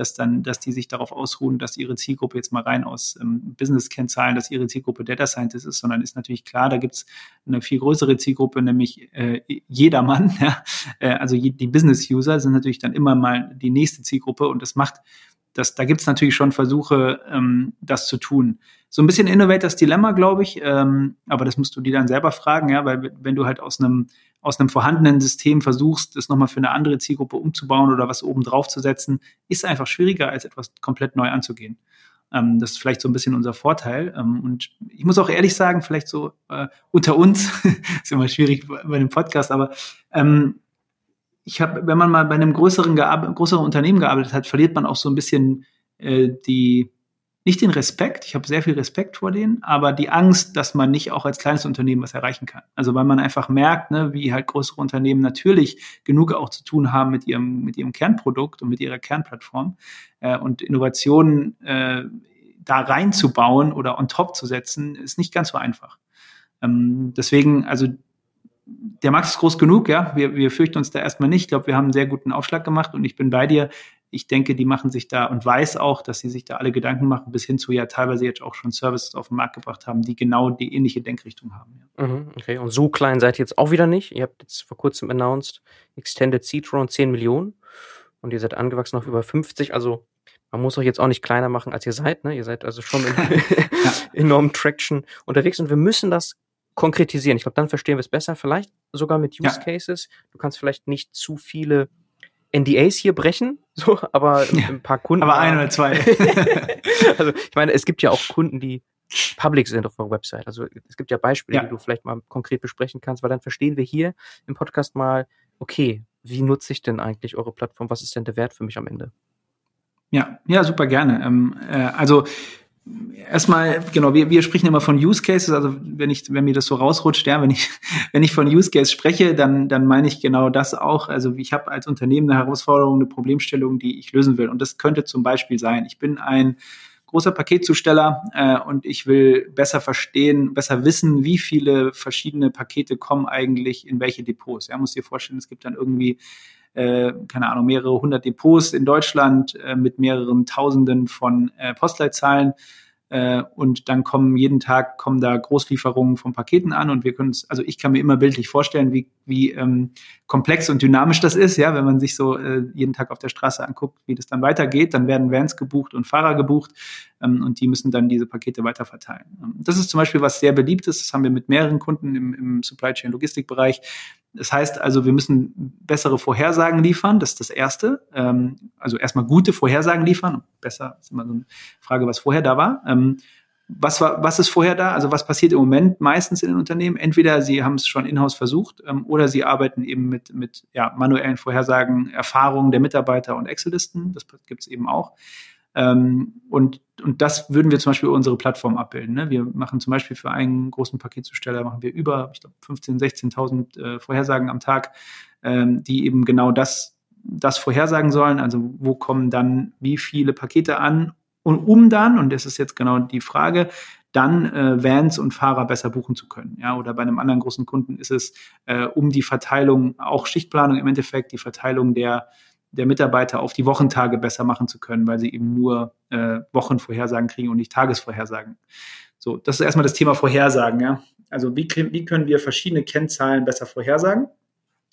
dass dann, dass die sich darauf ausruhen, dass ihre Zielgruppe jetzt mal rein aus ähm, Business-Kennzahlen, dass ihre Zielgruppe Data Scientist ist, sondern ist natürlich klar, da gibt's eine viel größere Zielgruppe, nämlich äh, jedermann. Ja? Äh, also die Business-User sind natürlich dann immer mal die nächste Zielgruppe und das macht das, da gibt es natürlich schon Versuche, ähm, das zu tun. So ein bisschen Innovators Dilemma, glaube ich, ähm, aber das musst du dir dann selber fragen, ja, weil wenn du halt aus einem aus einem vorhandenen System versuchst, das nochmal für eine andere Zielgruppe umzubauen oder was oben drauf zu setzen, ist einfach schwieriger, als etwas komplett neu anzugehen. Ähm, das ist vielleicht so ein bisschen unser Vorteil. Ähm, und ich muss auch ehrlich sagen, vielleicht so äh, unter uns, ist immer schwierig bei einem Podcast, aber ähm, ich habe, wenn man mal bei einem größeren, größeren Unternehmen gearbeitet hat, verliert man auch so ein bisschen äh, die, nicht den Respekt, ich habe sehr viel Respekt vor denen, aber die Angst, dass man nicht auch als kleines Unternehmen was erreichen kann. Also weil man einfach merkt, ne, wie halt größere Unternehmen natürlich genug auch zu tun haben mit ihrem, mit ihrem Kernprodukt und mit ihrer Kernplattform äh, und Innovationen äh, da reinzubauen oder on top zu setzen, ist nicht ganz so einfach. Ähm, deswegen, also der Markt ist groß genug, ja. Wir, wir fürchten uns da erstmal nicht. Ich glaube, wir haben einen sehr guten Aufschlag gemacht und ich bin bei dir. Ich denke, die machen sich da und weiß auch, dass sie sich da alle Gedanken machen, bis hin zu ja teilweise jetzt auch schon Services auf den Markt gebracht haben, die genau die ähnliche Denkrichtung haben. Ja. Mhm, okay, und so klein seid ihr jetzt auch wieder nicht. Ihr habt jetzt vor kurzem announced, Extended Seed Round 10 Millionen und ihr seid angewachsen auf über 50. Also man muss euch jetzt auch nicht kleiner machen, als ihr seid. Ne? Ihr seid also schon in ja. enormen Traction unterwegs und wir müssen das konkretisieren. Ich glaube, dann verstehen wir es besser. Vielleicht sogar mit Use ja. Cases. Du kannst vielleicht nicht zu viele NDAs hier brechen, so, aber ja, ein paar Kunden. Aber ein oder zwei. also ich meine, es gibt ja auch Kunden, die public sind auf der Website. Also es gibt ja Beispiele, ja. die du vielleicht mal konkret besprechen kannst, weil dann verstehen wir hier im Podcast mal, okay, wie nutze ich denn eigentlich eure Plattform? Was ist denn der Wert für mich am Ende? Ja, ja, super gerne. Ähm, äh, also erstmal, genau, wir, wir sprechen immer von Use Cases, also wenn ich, wenn mir das so rausrutscht, ja, wenn ich, wenn ich von Use Case spreche, dann, dann meine ich genau das auch. Also ich habe als Unternehmen eine Herausforderung, eine Problemstellung, die ich lösen will. Und das könnte zum Beispiel sein, ich bin ein großer Paketzusteller äh, und ich will besser verstehen, besser wissen, wie viele verschiedene Pakete kommen eigentlich in welche Depots. Ja, muss dir vorstellen, es gibt dann irgendwie äh, keine Ahnung, mehrere hundert Depots in Deutschland äh, mit mehreren Tausenden von äh, Postleitzahlen. Äh, und dann kommen jeden Tag kommen da Großlieferungen von Paketen an und wir können es, also ich kann mir immer bildlich vorstellen, wie, wie ähm, komplex und dynamisch das ist, ja, wenn man sich so äh, jeden Tag auf der Straße anguckt, wie das dann weitergeht, dann werden Vans gebucht und Fahrer gebucht ähm, und die müssen dann diese Pakete weiterverteilen. Ähm, das ist zum Beispiel was sehr beliebtes, das haben wir mit mehreren Kunden im, im Supply Chain Logistikbereich. Das heißt also, wir müssen bessere Vorhersagen liefern. Das ist das Erste. Ähm, also erstmal gute Vorhersagen liefern. Besser ist immer so eine Frage, was vorher da war. Ähm, was war, was ist vorher da? Also was passiert im Moment meistens in den Unternehmen? Entweder sie haben es schon in-house versucht ähm, oder sie arbeiten eben mit, mit ja, manuellen Vorhersagen, Erfahrungen der Mitarbeiter und Excel-Listen. Das gibt es eben auch. Ähm, und, und das würden wir zum Beispiel über unsere Plattform abbilden. Ne? Wir machen zum Beispiel für einen großen Paketzusteller machen wir über, ich glaube, 15.000, 16.000 äh, Vorhersagen am Tag, ähm, die eben genau das, das vorhersagen sollen. Also wo kommen dann wie viele Pakete an und um dann, und das ist jetzt genau die Frage, dann äh, Vans und Fahrer besser buchen zu können. Ja, oder bei einem anderen großen Kunden ist es äh, um die Verteilung, auch Schichtplanung im Endeffekt, die Verteilung der der Mitarbeiter auf die Wochentage besser machen zu können, weil sie eben nur äh, Wochenvorhersagen kriegen und nicht Tagesvorhersagen. So, das ist erstmal das Thema Vorhersagen. Ja? Also wie, wie können wir verschiedene Kennzahlen besser vorhersagen?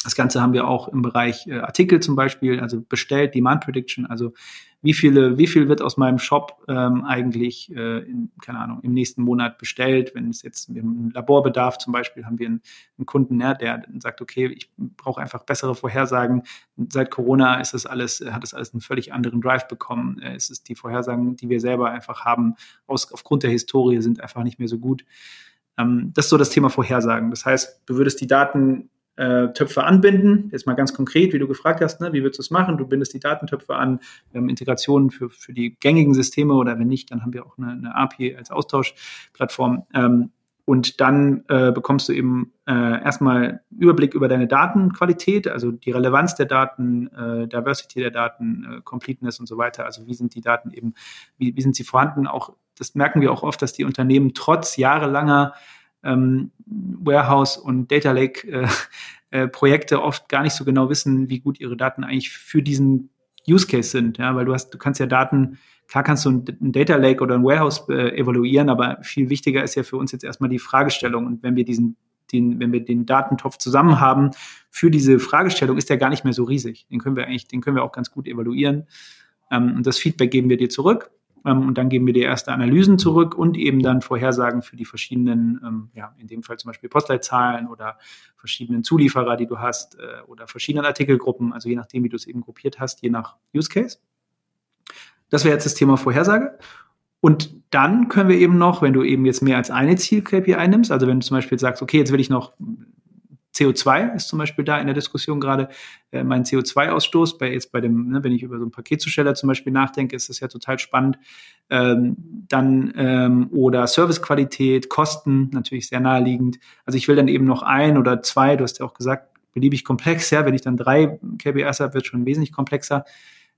Das Ganze haben wir auch im Bereich äh, Artikel zum Beispiel, also bestellt, Demand Prediction, also wie viele, wie viel wird aus meinem Shop ähm, eigentlich, äh, in, keine Ahnung, im nächsten Monat bestellt. Wenn es jetzt im Laborbedarf zum Beispiel haben wir einen, einen Kunden, ja, der sagt, okay, ich brauche einfach bessere Vorhersagen. Seit Corona ist das alles, hat das alles einen völlig anderen Drive bekommen. Äh, es ist die Vorhersagen, die wir selber einfach haben, aus, aufgrund der Historie sind einfach nicht mehr so gut. Ähm, das ist so das Thema Vorhersagen. Das heißt, du würdest die Daten äh, Töpfe anbinden. Jetzt mal ganz konkret, wie du gefragt hast, ne? wie würdest du es machen? Du bindest die Datentöpfe an, wir haben Integrationen für, für die gängigen Systeme oder wenn nicht, dann haben wir auch eine, eine API als Austauschplattform. Ähm, und dann äh, bekommst du eben äh, erstmal Überblick über deine Datenqualität, also die Relevanz der Daten, äh, Diversity der Daten, äh, Completeness und so weiter. Also wie sind die Daten eben, wie, wie sind sie vorhanden? Auch das merken wir auch oft, dass die Unternehmen trotz jahrelanger ähm, Warehouse und Data Lake äh, äh, Projekte oft gar nicht so genau wissen, wie gut ihre Daten eigentlich für diesen Use Case sind, ja, weil du hast, du kannst ja Daten, klar kannst du ein, ein Data Lake oder ein Warehouse äh, evaluieren, aber viel wichtiger ist ja für uns jetzt erstmal die Fragestellung und wenn wir diesen den, wenn wir den Datentopf zusammen haben für diese Fragestellung, ist der gar nicht mehr so riesig. Den können wir eigentlich, den können wir auch ganz gut evaluieren. Ähm, und das Feedback geben wir dir zurück. Ähm, und dann geben wir dir erste Analysen zurück und eben dann Vorhersagen für die verschiedenen, ähm, ja, in dem Fall zum Beispiel Postleitzahlen oder verschiedenen Zulieferer, die du hast äh, oder verschiedenen Artikelgruppen, also je nachdem, wie du es eben gruppiert hast, je nach Use Case. Das wäre jetzt das Thema Vorhersage. Und dann können wir eben noch, wenn du eben jetzt mehr als eine Ziel-KPI nimmst, also wenn du zum Beispiel sagst, okay, jetzt will ich noch CO2 ist zum Beispiel da in der Diskussion gerade äh, mein CO2-Ausstoß. Bei jetzt bei dem, ne, wenn ich über so einen Paketzusteller zum Beispiel nachdenke, ist das ja total spannend. Ähm, dann ähm, oder Servicequalität, Kosten natürlich sehr naheliegend. Also ich will dann eben noch ein oder zwei. Du hast ja auch gesagt, beliebig komplex. Ja, wenn ich dann drei KPIs habe, wird schon wesentlich komplexer.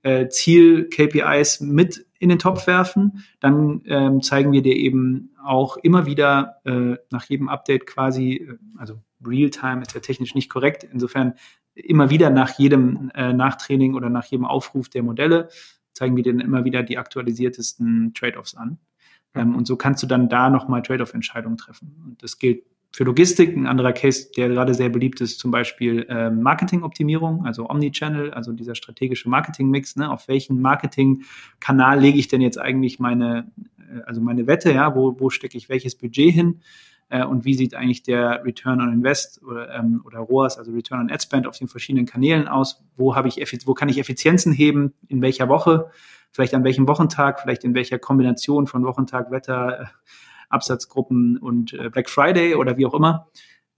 Äh, Ziel-KPIs mit in den Topf werfen, dann ähm, zeigen wir dir eben auch immer wieder äh, nach jedem Update quasi, äh, also Realtime ist ja technisch nicht korrekt. Insofern immer wieder nach jedem äh, Nachtraining oder nach jedem Aufruf der Modelle zeigen wir dir immer wieder die aktualisiertesten Trade-offs an. Ähm, und so kannst du dann da nochmal Trade-off-Entscheidungen treffen. Und das gilt für Logistik. Ein anderer Case, der gerade sehr beliebt ist, zum Beispiel äh, Marketingoptimierung, also Omnichannel, also dieser strategische Marketing-Mix. Ne? Auf welchen Marketingkanal lege ich denn jetzt eigentlich meine, äh, also meine Wette, ja, wo, wo stecke ich welches Budget hin? Äh, und wie sieht eigentlich der Return on Invest oder, ähm, oder ROAS, also Return on Ad Spend auf den verschiedenen Kanälen aus, wo ich, wo kann ich Effizienzen heben, in welcher Woche, vielleicht an welchem Wochentag, vielleicht in welcher Kombination von Wochentag, Wetter, äh, Absatzgruppen und äh, Black Friday oder wie auch immer.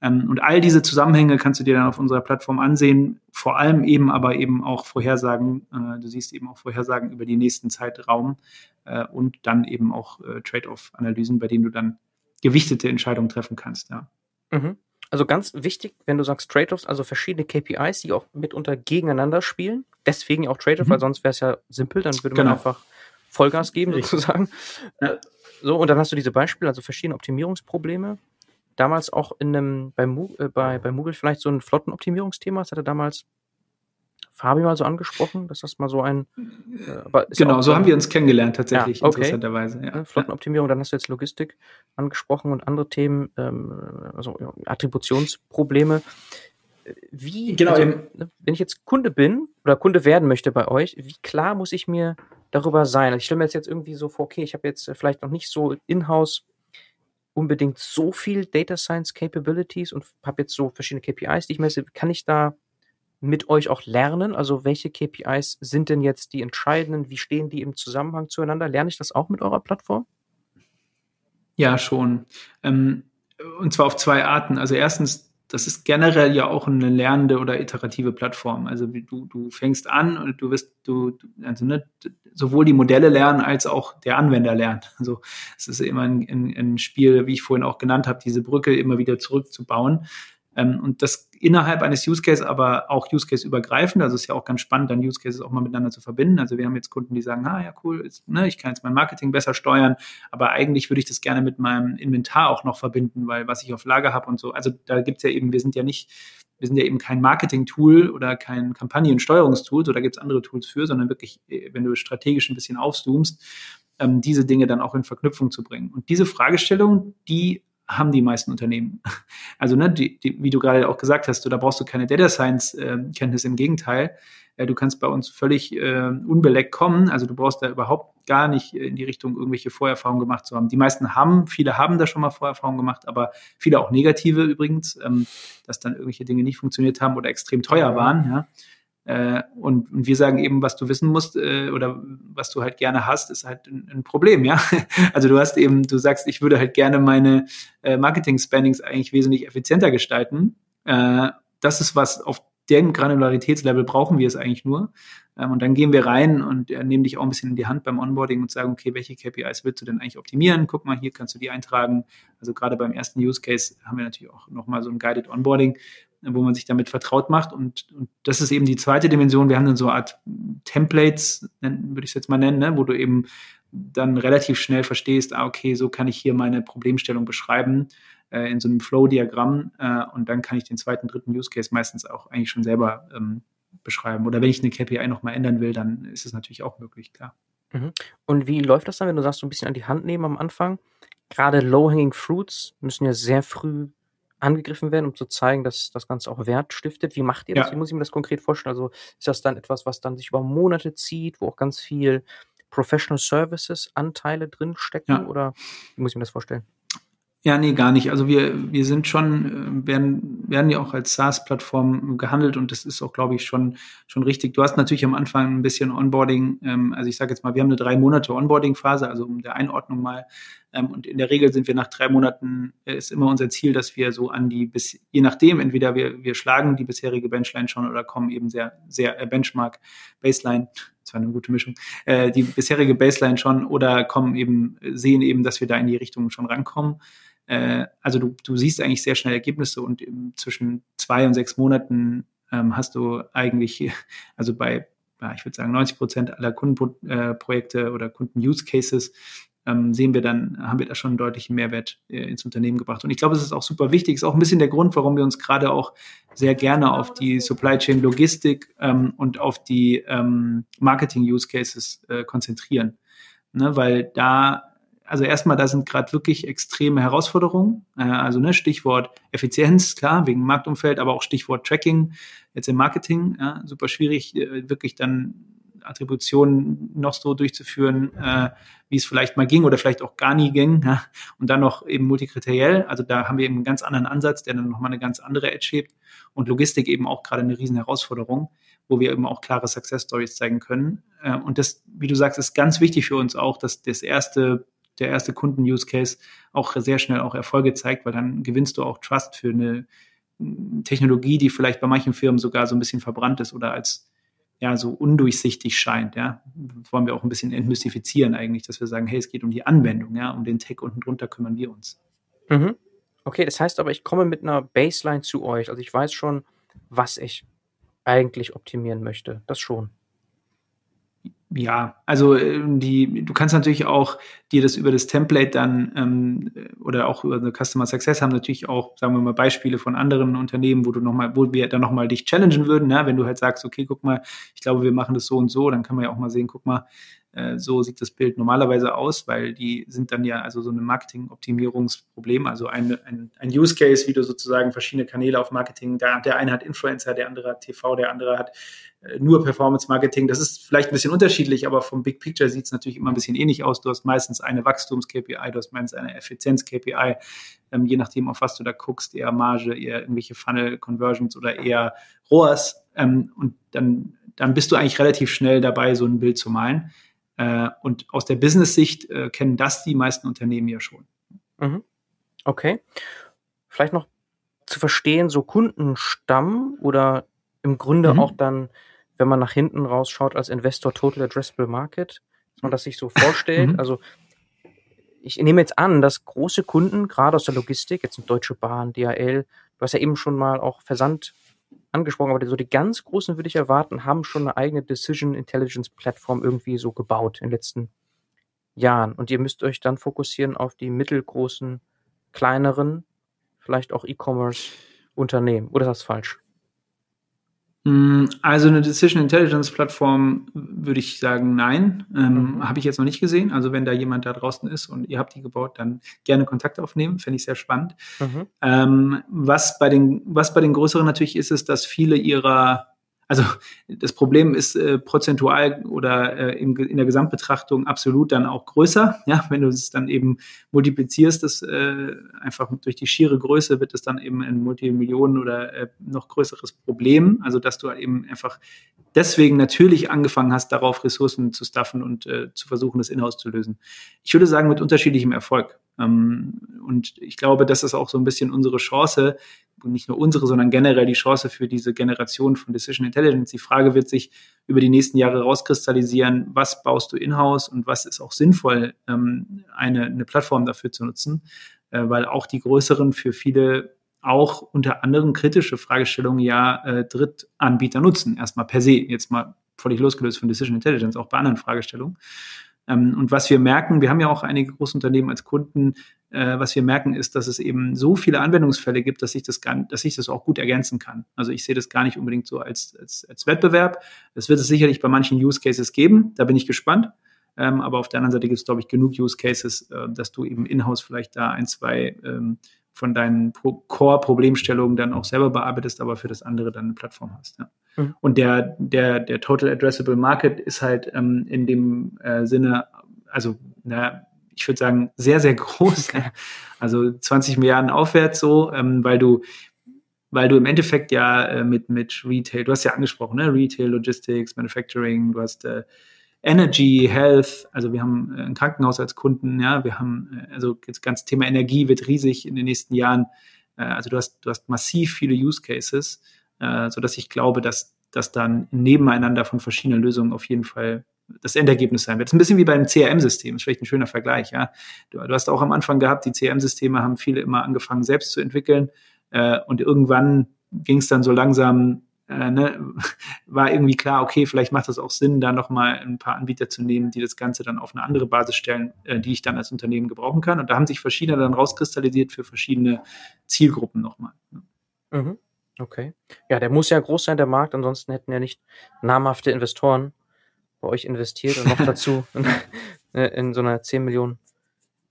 Ähm, und all diese Zusammenhänge kannst du dir dann auf unserer Plattform ansehen, vor allem eben aber eben auch Vorhersagen, äh, du siehst eben auch Vorhersagen über den nächsten Zeitraum äh, und dann eben auch äh, Trade-off-Analysen, bei denen du dann gewichtete Entscheidungen treffen kannst, ja. Mhm. Also ganz wichtig, wenn du sagst Trade-offs, also verschiedene KPIs, die auch mitunter gegeneinander spielen. Deswegen auch Trade-off, mhm. weil sonst wäre es ja simpel, dann würde man genau. einfach Vollgas geben sozusagen. Ja. So, und dann hast du diese Beispiele, also verschiedene Optimierungsprobleme. Damals auch in einem, bei, äh, bei, bei Moogle vielleicht so ein Flottenoptimierungsthema, das hatte damals Fabi mal so angesprochen, dass das mal so ein. Äh, genau, so haben wir uns kennengelernt tatsächlich, ja, okay. interessanterweise. Ja. Flottenoptimierung, dann hast du jetzt Logistik angesprochen und andere Themen, ähm, also ja, Attributionsprobleme. Wie, genau, also, ne, wenn ich jetzt Kunde bin oder Kunde werden möchte bei euch, wie klar muss ich mir darüber sein? Also ich stelle mir jetzt, jetzt irgendwie so vor, okay, ich habe jetzt vielleicht noch nicht so in-house unbedingt so viel Data Science Capabilities und habe jetzt so verschiedene KPIs, die ich messe. Kann ich da mit euch auch lernen? Also welche KPIs sind denn jetzt die entscheidenden? Wie stehen die im Zusammenhang zueinander? Lerne ich das auch mit eurer Plattform? Ja, schon. Ähm, und zwar auf zwei Arten. Also erstens das ist generell ja auch eine lernende oder iterative Plattform. Also du, du fängst an und du wirst, du, also ne, sowohl die Modelle lernen als auch der Anwender lernt. Also es ist immer ein, ein, ein Spiel, wie ich vorhin auch genannt habe, diese Brücke immer wieder zurückzubauen. Ähm, und das innerhalb eines Use Case, aber auch Use Case übergreifend. Also ist ja auch ganz spannend, dann Use Cases auch mal miteinander zu verbinden. Also wir haben jetzt Kunden, die sagen, ah ja, cool, ist, ne, ich kann jetzt mein Marketing besser steuern, aber eigentlich würde ich das gerne mit meinem Inventar auch noch verbinden, weil was ich auf Lager habe und so. Also da gibt's ja eben, wir sind ja nicht, wir sind ja eben kein Marketing-Tool oder kein Kampagnensteuerungstool, so da gibt's andere Tools für, sondern wirklich, äh, wenn du strategisch ein bisschen aufzoomst, ähm, diese Dinge dann auch in Verknüpfung zu bringen. Und diese Fragestellung, die haben die meisten Unternehmen. Also, ne, die, die, wie du gerade auch gesagt hast, du, da brauchst du keine Data Science äh, Kenntnis, im Gegenteil. Äh, du kannst bei uns völlig äh, unbeleckt kommen. Also du brauchst da überhaupt gar nicht in die Richtung irgendwelche Vorerfahrungen gemacht zu haben. Die meisten haben, viele haben da schon mal Vorerfahrungen gemacht, aber viele auch negative übrigens, ähm, dass dann irgendwelche Dinge nicht funktioniert haben oder extrem teuer waren. Ja. Äh, und, und, wir sagen eben, was du wissen musst äh, oder was du halt gerne hast, ist halt ein, ein, Problem, ja. Also du hast eben, du sagst, ich würde halt gerne meine äh, Marketing-Spendings eigentlich wesentlich effizienter gestalten. Äh, das ist was, auf dem Granularitätslevel brauchen wir es eigentlich nur. Ähm, und dann gehen wir rein und äh, nehmen dich auch ein bisschen in die Hand beim Onboarding und sagen, okay, welche KPIs willst du denn eigentlich optimieren? Guck mal, hier kannst du die eintragen. Also gerade beim ersten Use Case haben wir natürlich auch nochmal so ein Guided Onboarding, wo man sich damit vertraut macht. Und, und das ist eben die zweite Dimension. Wir haben dann so eine Art Templates, würde ich es jetzt mal nennen, ne, wo du eben dann relativ schnell verstehst, ah, okay, so kann ich hier meine Problemstellung beschreiben äh, in so einem Flow-Diagramm äh, und dann kann ich den zweiten, dritten Use Case meistens auch eigentlich schon selber ähm, beschreiben. Oder wenn ich eine KPI nochmal ändern will, dann ist es natürlich auch möglich, klar. Mhm. Und wie läuft das dann, wenn du sagst, so ein bisschen an die Hand nehmen am Anfang? Gerade Low-Hanging Fruits müssen ja sehr früh angegriffen werden, um zu zeigen, dass das Ganze auch Wert stiftet. Wie macht ihr das? Ja. Wie muss ich mir das konkret vorstellen? Also ist das dann etwas, was dann sich über Monate zieht, wo auch ganz viel Professional Services Anteile drin stecken? Ja. Oder wie muss ich mir das vorstellen? Ja, nee, gar nicht. Also wir, wir sind schon, äh, werden, werden ja auch als SaaS-Plattform gehandelt und das ist auch, glaube ich, schon, schon richtig. Du hast natürlich am Anfang ein bisschen Onboarding, ähm, also ich sage jetzt mal, wir haben eine drei Monate Onboarding-Phase, also um der Einordnung mal. Ähm, und in der Regel sind wir nach drei Monaten, äh, ist immer unser Ziel, dass wir so an die, bis, je nachdem, entweder wir, wir schlagen die bisherige Benchline schon oder kommen eben sehr, sehr äh, Benchmark, Baseline, das war eine gute Mischung, äh, die bisherige Baseline schon oder kommen eben, sehen eben, dass wir da in die Richtung schon rankommen. Äh, also du, du siehst eigentlich sehr schnell Ergebnisse und zwischen zwei und sechs Monaten ähm, hast du eigentlich, also bei, ja, ich würde sagen, 90 Prozent aller Kundenprojekte äh, oder Kunden-Use-Cases ähm, sehen wir dann, haben wir da schon einen deutlichen Mehrwert äh, ins Unternehmen gebracht. Und ich glaube, es ist auch super wichtig, ist auch ein bisschen der Grund, warum wir uns gerade auch sehr gerne auf die Supply Chain Logistik ähm, und auf die ähm, Marketing Use Cases äh, konzentrieren. Ne, weil da also erstmal, da sind gerade wirklich extreme Herausforderungen. Äh, also ne, Stichwort Effizienz, klar, wegen Marktumfeld, aber auch Stichwort Tracking, jetzt im Marketing, ja, super schwierig, äh, wirklich dann Attributionen noch so durchzuführen, äh, wie es vielleicht mal ging oder vielleicht auch gar nie ging. Ja? Und dann noch eben multikriteriell. Also da haben wir eben einen ganz anderen Ansatz, der dann nochmal eine ganz andere Edge hebt. Und Logistik eben auch gerade eine riesen Herausforderung, wo wir eben auch klare Success Stories zeigen können. Äh, und das, wie du sagst, ist ganz wichtig für uns auch, dass das erste der erste Kunden-Use-Case auch sehr schnell auch Erfolge zeigt, weil dann gewinnst du auch Trust für eine Technologie, die vielleicht bei manchen Firmen sogar so ein bisschen verbrannt ist oder als ja so undurchsichtig scheint. Ja, wollen wir auch ein bisschen entmystifizieren eigentlich, dass wir sagen, hey, es geht um die Anwendung, ja, um den Tech unten drunter kümmern wir uns. Mhm. Okay, das heißt aber, ich komme mit einer Baseline zu euch. Also ich weiß schon, was ich eigentlich optimieren möchte. Das schon. Ja, also ähm, die, du kannst natürlich auch dir das über das Template dann ähm, oder auch über eine Customer Success haben natürlich auch, sagen wir mal, Beispiele von anderen Unternehmen, wo du nochmal, wo wir dann nochmal dich challengen würden, ne? wenn du halt sagst, okay, guck mal, ich glaube, wir machen das so und so, dann kann man ja auch mal sehen, guck mal, äh, so sieht das Bild normalerweise aus, weil die sind dann ja also so ein Marketing-Optimierungsproblem, also ein, ein, ein Use Case, wie du sozusagen verschiedene Kanäle auf Marketing, der, der eine hat Influencer, der andere hat TV, der andere hat nur Performance Marketing. Das ist vielleicht ein bisschen unterschiedlich, aber vom Big Picture sieht es natürlich immer ein bisschen ähnlich aus. Du hast meistens eine Wachstums-KPI, du hast meistens eine Effizienz-KPI, ähm, je nachdem, auf was du da guckst, eher Marge, eher irgendwelche Funnel-Conversions oder eher ROAS. Ähm, und dann, dann bist du eigentlich relativ schnell dabei, so ein Bild zu malen. Äh, und aus der Business-Sicht äh, kennen das die meisten Unternehmen ja schon. Mhm. Okay. Vielleicht noch zu verstehen, so Kundenstamm oder im Grunde mhm. auch dann, wenn man nach hinten rausschaut als Investor Total Addressable Market, dass man das sich so vorstellt. Mhm. Also ich nehme jetzt an, dass große Kunden, gerade aus der Logistik, jetzt eine Deutsche Bahn, DHL, du hast ja eben schon mal auch Versand angesprochen, aber so die ganz großen würde ich erwarten, haben schon eine eigene Decision Intelligence Plattform irgendwie so gebaut in den letzten Jahren. Und ihr müsst euch dann fokussieren auf die mittelgroßen, kleineren, vielleicht auch E-Commerce Unternehmen. Oder ist das falsch? Hm, also eine Decision Intelligence Plattform würde ich sagen, nein, ähm, mhm. habe ich jetzt noch nicht gesehen. Also wenn da jemand da draußen ist und ihr habt die gebaut, dann gerne Kontakt aufnehmen, fände ich sehr spannend. Mhm. Ähm, was bei den was bei den größeren natürlich ist, ist, dass viele ihrer also das Problem ist äh, prozentual oder äh, in, in, der Gesamtbetrachtung absolut dann auch größer. Ja, wenn du es dann eben multiplizierst, das äh, einfach durch die schiere Größe wird es dann eben ein Multimillionen oder äh, noch größeres Problem. Also dass du eben einfach deswegen natürlich angefangen hast, darauf Ressourcen zu staffen und äh, zu versuchen, das Inhouse zu lösen. Ich würde sagen, mit unterschiedlichem Erfolg. Ähm, und ich glaube, das ist auch so ein bisschen unsere Chance, nicht nur unsere, sondern generell die Chance für diese Generation von Decision Intelligence. Die Frage wird sich über die nächsten Jahre rauskristallisieren, was baust du in-house und was ist auch sinnvoll, ähm, eine, eine Plattform dafür zu nutzen, äh, weil auch die größeren für viele auch unter anderem kritische Fragestellungen ja äh, Drittanbieter nutzen, erstmal per se, jetzt mal völlig losgelöst von Decision Intelligence, auch bei anderen Fragestellungen. Ähm, und was wir merken, wir haben ja auch einige Großunternehmen als Kunden, äh, was wir merken, ist, dass es eben so viele Anwendungsfälle gibt, dass ich das, gar, dass ich das auch gut ergänzen kann. Also ich sehe das gar nicht unbedingt so als, als, als Wettbewerb. Es wird es sicherlich bei manchen Use Cases geben, da bin ich gespannt. Ähm, aber auf der anderen Seite gibt es, glaube ich, genug Use Cases, äh, dass du eben in-house vielleicht da ein, zwei ähm, von deinen Core-Problemstellungen dann auch selber bearbeitest, aber für das andere dann eine Plattform hast. Ja. Mhm. Und der, der, der Total Addressable Market ist halt ähm, in dem äh, Sinne, also na, ich würde sagen, sehr, sehr groß. also 20 Milliarden aufwärts so, ähm, weil du weil du im Endeffekt ja äh, mit, mit Retail, du hast ja angesprochen, ne? Retail, Logistics, Manufacturing, du hast äh, Energy, Health, also wir haben äh, ein Krankenhaus als Kunden, ja, wir haben, äh, also das ganze Thema Energie wird riesig in den nächsten Jahren. Äh, also du hast, du hast massiv viele Use Cases, so dass ich glaube, dass das dann nebeneinander von verschiedenen Lösungen auf jeden Fall das Endergebnis sein wird. Das ist ein bisschen wie beim CRM-System, ist vielleicht ein schöner Vergleich, ja. Du, du hast auch am Anfang gehabt, die CRM-Systeme haben viele immer angefangen, selbst zu entwickeln. und irgendwann ging es dann so langsam äh, ne, war irgendwie klar, okay, vielleicht macht es auch Sinn, da nochmal ein paar Anbieter zu nehmen, die das Ganze dann auf eine andere Basis stellen, äh, die ich dann als Unternehmen gebrauchen kann. Und da haben sich verschiedene dann rauskristallisiert für verschiedene Zielgruppen nochmal. Ne. Mhm. Okay. Ja, der muss ja groß sein, der Markt, ansonsten hätten ja nicht namhafte Investoren bei euch investiert und noch dazu in, in so einer 10 Millionen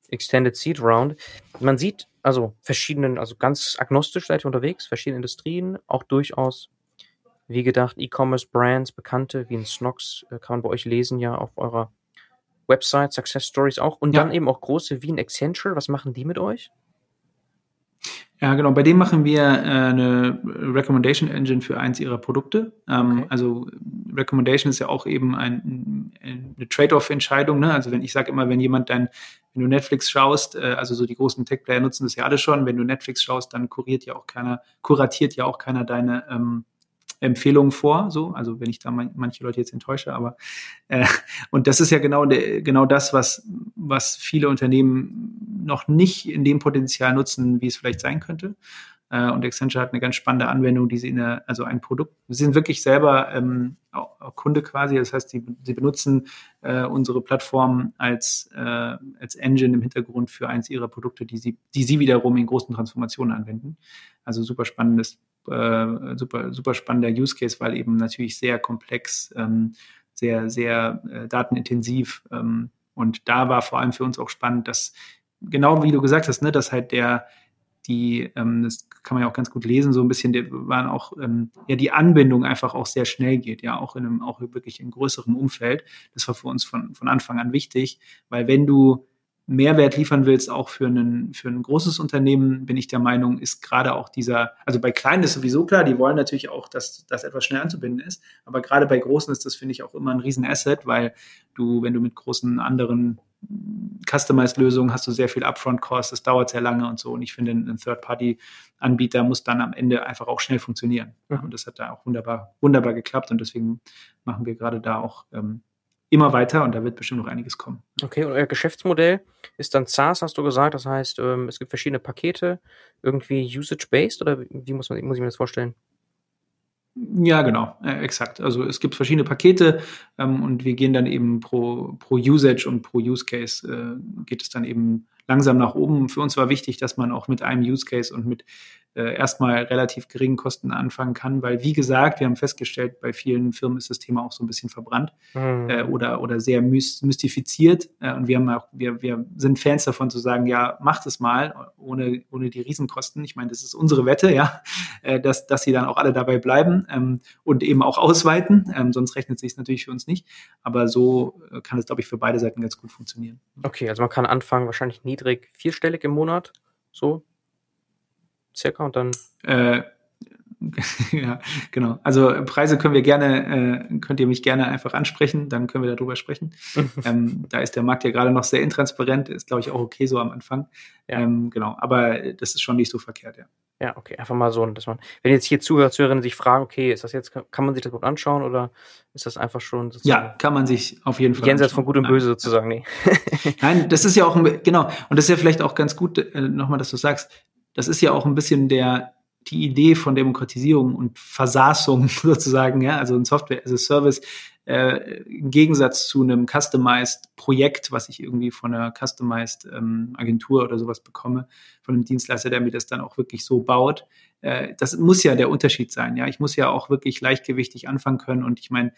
Extended Seed Round. Man sieht also verschiedenen, also ganz agnostisch seid ihr unterwegs, verschiedene Industrien, auch durchaus wie gedacht, E-Commerce-Brands, bekannte wie ein Snox, äh, kann man bei euch lesen ja auf eurer Website, Success Stories auch. Und ja. dann eben auch große wie ein Accenture. Was machen die mit euch? Ja, genau. Bei dem machen wir äh, eine Recommendation Engine für eins ihrer Produkte. Ähm, okay. Also Recommendation ist ja auch eben ein, eine Trade-off-Entscheidung. Ne? Also wenn ich sage immer, wenn jemand dein, wenn du Netflix schaust, äh, also so die großen Tech-Player nutzen das ja alle schon. Wenn du Netflix schaust, dann kuriert ja auch keiner, kuratiert ja auch keiner deine ähm, Empfehlungen vor, so, also wenn ich da man, manche Leute jetzt enttäusche, aber äh, und das ist ja genau de, genau das, was was viele Unternehmen noch nicht in dem Potenzial nutzen, wie es vielleicht sein könnte. Äh, und Accenture hat eine ganz spannende Anwendung, die sie in der, also ein Produkt, sie sind wirklich selber ähm, auch, Kunde quasi, das heißt, sie, sie benutzen äh, unsere Plattform als, äh, als Engine im Hintergrund für eins ihrer Produkte, die sie, die sie wiederum in großen Transformationen anwenden. Also super spannendes äh, super, super spannender Use Case, weil eben natürlich sehr komplex, ähm, sehr, sehr äh, datenintensiv. Ähm, und da war vor allem für uns auch spannend, dass genau wie du gesagt hast, ne, dass halt der, die, ähm, das kann man ja auch ganz gut lesen, so ein bisschen, die waren auch, ähm, ja, die Anbindung einfach auch sehr schnell geht, ja, auch in einem, auch wirklich in größerem Umfeld. Das war für uns von, von Anfang an wichtig, weil wenn du Mehrwert liefern willst, auch für ein, für ein großes Unternehmen, bin ich der Meinung, ist gerade auch dieser, also bei Kleinen ist sowieso klar, die wollen natürlich auch, dass das etwas schnell anzubinden ist, aber gerade bei Großen ist das, finde ich, auch immer ein Riesenasset, weil du, wenn du mit großen anderen Customized-Lösungen hast du sehr viel Upfront-Cost, das dauert sehr lange und so. Und ich finde, ein Third-Party-Anbieter muss dann am Ende einfach auch schnell funktionieren. Mhm. Und das hat da auch wunderbar, wunderbar geklappt und deswegen machen wir gerade da auch ähm, immer weiter und da wird bestimmt noch einiges kommen. Okay, und euer Geschäftsmodell ist dann SaaS, hast du gesagt. Das heißt, ähm, es gibt verschiedene Pakete, irgendwie usage-based oder wie muss, man, muss ich mir das vorstellen? Ja, genau, äh, exakt. Also es gibt verschiedene Pakete ähm, und wir gehen dann eben pro, pro Usage und pro Use Case äh, geht es dann eben langsam nach oben. Für uns war wichtig, dass man auch mit einem Use Case und mit äh, erstmal relativ geringen Kosten anfangen kann, weil wie gesagt, wir haben festgestellt, bei vielen Firmen ist das Thema auch so ein bisschen verbrannt mhm. äh, oder, oder sehr mystifiziert. Äh, und wir haben auch, wir, wir sind Fans davon zu sagen, ja, macht es mal, ohne, ohne die Riesenkosten. Ich meine, das ist unsere Wette, ja, äh, dass, dass sie dann auch alle dabei bleiben ähm, und eben auch ausweiten. Ähm, sonst rechnet sich natürlich für uns nicht. Aber so äh, kann es, glaube ich, für beide Seiten ganz gut funktionieren. Okay, also man kann anfangen, wahrscheinlich niedrig, vierstellig im Monat. So, circa und dann. Äh, ja, genau. Also Preise können wir gerne, äh, könnt ihr mich gerne einfach ansprechen, dann können wir darüber sprechen. ähm, da ist der Markt ja gerade noch sehr intransparent, ist glaube ich auch okay so am Anfang. Ja. Ähm, genau, aber das ist schon nicht so verkehrt, ja. Ja, okay, einfach mal so, dass man, wenn jetzt hier Zuhörer, Zuhörerinnen sich fragen, okay, ist das jetzt, kann man sich das überhaupt anschauen oder ist das einfach schon Ja, kann man sich auf jeden Fall Jenseits von Gut und Böse sozusagen, nee. Nein, das ist ja auch, genau, und das ist ja vielleicht auch ganz gut, äh, nochmal, dass du sagst, das ist ja auch ein bisschen der, die Idee von Demokratisierung und Versaßung sozusagen, ja, also ein Software as a Service, äh, im Gegensatz zu einem Customized Projekt, was ich irgendwie von einer Customized ähm, Agentur oder sowas bekomme, von einem Dienstleister, der mir das dann auch wirklich so baut. Äh, das muss ja der Unterschied sein, ja. Ich muss ja auch wirklich leichtgewichtig anfangen können und ich meine,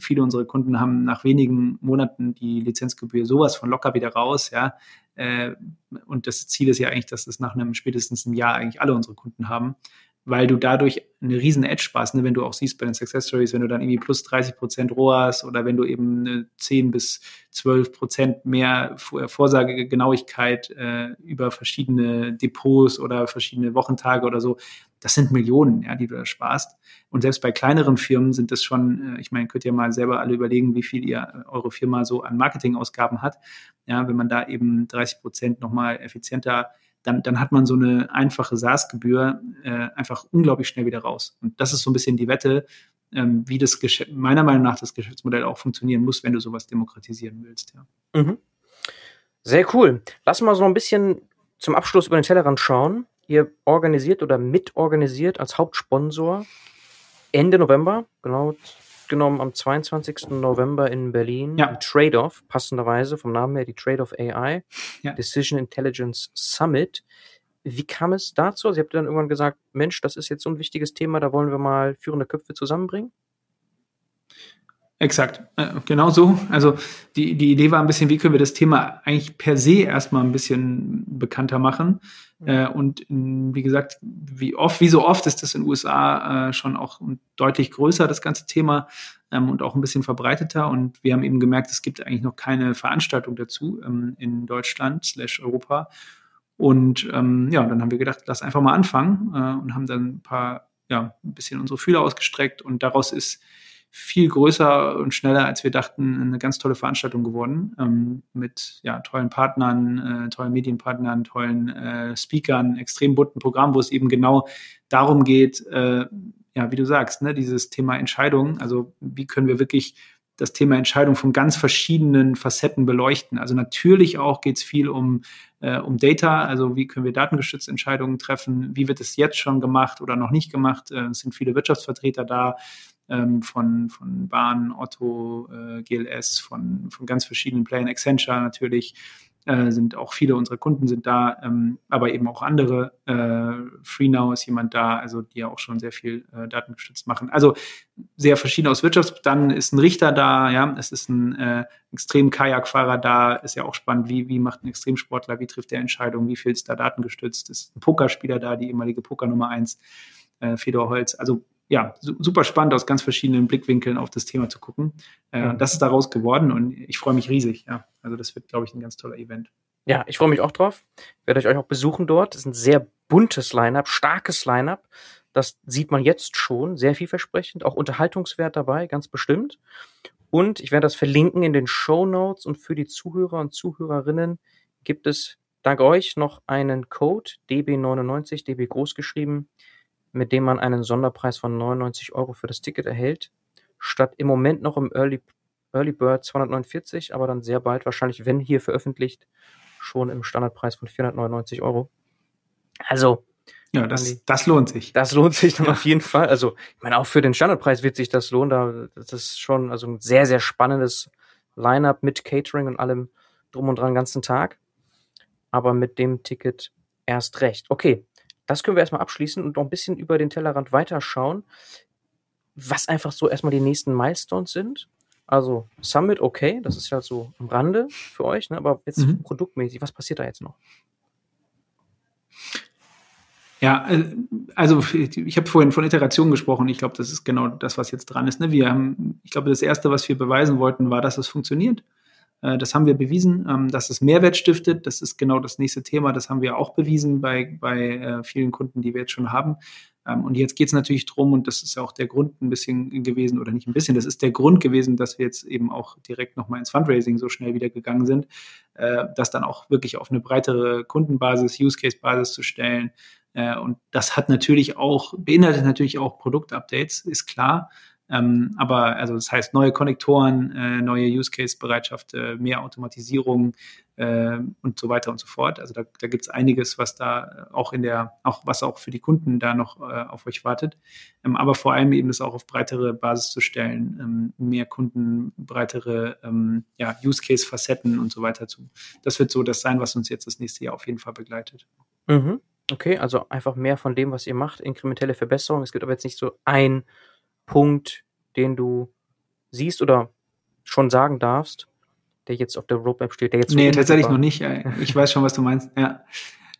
viele unserer Kunden haben nach wenigen Monaten die Lizenzgebühr sowas von locker wieder raus, ja. Äh, und das Ziel ist ja eigentlich, dass es nach einem spätestens einem Jahr eigentlich alle unsere Kunden haben, weil du dadurch eine riesen Edge sparst, ne? wenn du auch siehst bei den Success Stories, wenn du dann irgendwie plus 30 Prozent ROAS oder wenn du eben 10 bis 12 Prozent mehr Vorsagegenauigkeit äh, über verschiedene Depots oder verschiedene Wochentage oder so, das sind Millionen, ja, die du da sparst. Und selbst bei kleineren Firmen sind das schon, äh, ich meine, könnt ihr mal selber alle überlegen, wie viel ihr äh, eure Firma so an Marketingausgaben hat. Ja, wenn man da eben 30 Prozent nochmal effizienter dann, dann hat man so eine einfache SaaS-Gebühr äh, einfach unglaublich schnell wieder raus. Und das ist so ein bisschen die Wette, ähm, wie das Geschäft, meiner Meinung nach das Geschäftsmodell auch funktionieren muss, wenn du sowas demokratisieren willst. Ja. Mhm. Sehr cool. Lass mal so ein bisschen zum Abschluss über den Tellerrand schauen. Ihr organisiert oder mitorganisiert als Hauptsponsor Ende November, genau genommen am 22. November in Berlin. Ja. Trade-off, passenderweise vom Namen her, die Trade-off AI, ja. Decision Intelligence Summit. Wie kam es dazu? Also, ihr habt dann irgendwann gesagt, Mensch, das ist jetzt so ein wichtiges Thema, da wollen wir mal führende Köpfe zusammenbringen? Exakt, äh, genau so. Also die, die Idee war ein bisschen, wie können wir das Thema eigentlich per se erstmal ein bisschen bekannter machen. Mhm. Äh, und wie gesagt, wie oft, wie so oft ist das in den USA äh, schon auch deutlich größer, das ganze Thema, ähm, und auch ein bisschen verbreiteter. Und wir haben eben gemerkt, es gibt eigentlich noch keine Veranstaltung dazu ähm, in Deutschland slash Europa. Und ähm, ja, dann haben wir gedacht, lass einfach mal anfangen und haben dann ein paar, ja, ein bisschen unsere Fühler ausgestreckt und daraus ist viel größer und schneller, als wir dachten, eine ganz tolle Veranstaltung geworden. Ähm, mit ja, tollen Partnern, äh, tollen Medienpartnern, tollen äh, Speakern, extrem bunten Programm, wo es eben genau darum geht, äh, ja, wie du sagst, ne, dieses Thema Entscheidung, also wie können wir wirklich das Thema Entscheidung von ganz verschiedenen Facetten beleuchten. Also natürlich auch geht es viel um, äh, um Data, also wie können wir datengestützte Entscheidungen treffen, wie wird es jetzt schon gemacht oder noch nicht gemacht. Äh, es sind viele Wirtschaftsvertreter da, ähm, von, von Bahn, Otto, äh, GLS, von, von ganz verschiedenen Playern, Accenture natürlich. äh, sind auch viele unserer Kunden sind da, ähm, aber eben auch andere. Äh, FreeNow ist jemand da, also die ja auch schon sehr viel äh, datengestützt machen. Also sehr verschieden aus Wirtschaft. Dann ist ein Richter da, ja, es ist ein äh, extrem Kajakfahrer da, ist ja auch spannend, wie, wie macht ein Extremsportler, wie trifft der Entscheidung, wie viel ist da datengestützt, ist ein Pokerspieler da, die ehemalige Poker Nummer eins, äh, Fedor Holz. Also ja, super spannend aus ganz verschiedenen Blickwinkeln auf das Thema zu gucken. Äh, das ist daraus geworden und ich freue mich riesig. Ja, also das wird, glaube ich, ein ganz toller Event. Ja, ich freue mich auch drauf. Ich werde euch auch besuchen dort. Es ist ein sehr buntes Line-up, starkes Line-up. Das sieht man jetzt schon, sehr vielversprechend, auch Unterhaltungswert dabei, ganz bestimmt. Und ich werde das verlinken in den Show Notes und für die Zuhörer und Zuhörerinnen gibt es dank euch noch einen Code DB99, DB groß geschrieben, mit dem man einen Sonderpreis von 99 Euro für das Ticket erhält, statt im Moment noch im Early, Early Bird 249, aber dann sehr bald wahrscheinlich, wenn hier veröffentlicht, schon im Standardpreis von 499 Euro. Also. Ja, das, das lohnt sich. Das lohnt sich dann ja. auf jeden Fall. Also, ich meine, auch für den Standardpreis wird sich das lohnen. Da, das ist schon also ein sehr, sehr spannendes Line-up mit Catering und allem drum und dran den ganzen Tag. Aber mit dem Ticket erst recht. Okay, das können wir erstmal abschließen und noch ein bisschen über den Tellerrand weiterschauen, was einfach so erstmal die nächsten Milestones sind. Also Summit, okay, das ist ja so am Rande für euch, ne? aber jetzt mhm. produktmäßig, was passiert da jetzt noch? Ja, äh, also ich habe vorhin von Iteration gesprochen. Ich glaube, das ist genau das, was jetzt dran ist. Ne? Wir haben, ich glaube, das erste, was wir beweisen wollten, war, dass es funktioniert. Äh, das haben wir bewiesen, ähm, dass es Mehrwert stiftet. Das ist genau das nächste Thema. Das haben wir auch bewiesen bei, bei äh, vielen Kunden, die wir jetzt schon haben. Ähm, und jetzt geht es natürlich drum, und das ist ja auch der Grund ein bisschen gewesen, oder nicht ein bisschen, das ist der Grund gewesen, dass wir jetzt eben auch direkt nochmal ins Fundraising so schnell wieder gegangen sind, äh, das dann auch wirklich auf eine breitere Kundenbasis, Use-Case-Basis zu stellen. Und das hat natürlich auch, beinhaltet natürlich auch Produktupdates, ist klar. Ähm, aber also das heißt neue Konnektoren, äh, neue Use Case Bereitschaft, äh, mehr Automatisierung äh, und so weiter und so fort. Also da, da gibt es einiges, was da auch in der, auch was auch für die Kunden da noch äh, auf euch wartet. Ähm, aber vor allem eben das auch auf breitere Basis zu stellen, ähm, mehr Kunden, breitere ähm, ja, Use Case Facetten und so weiter zu. Das wird so das sein, was uns jetzt das nächste Jahr auf jeden Fall begleitet. Mhm. Okay, also einfach mehr von dem, was ihr macht, inkrementelle Verbesserung. Es gibt aber jetzt nicht so ein Punkt, den du siehst oder schon sagen darfst, der jetzt auf der Roadmap steht, der jetzt Nee, tatsächlich noch nicht. Ich weiß schon, was du meinst. Ja.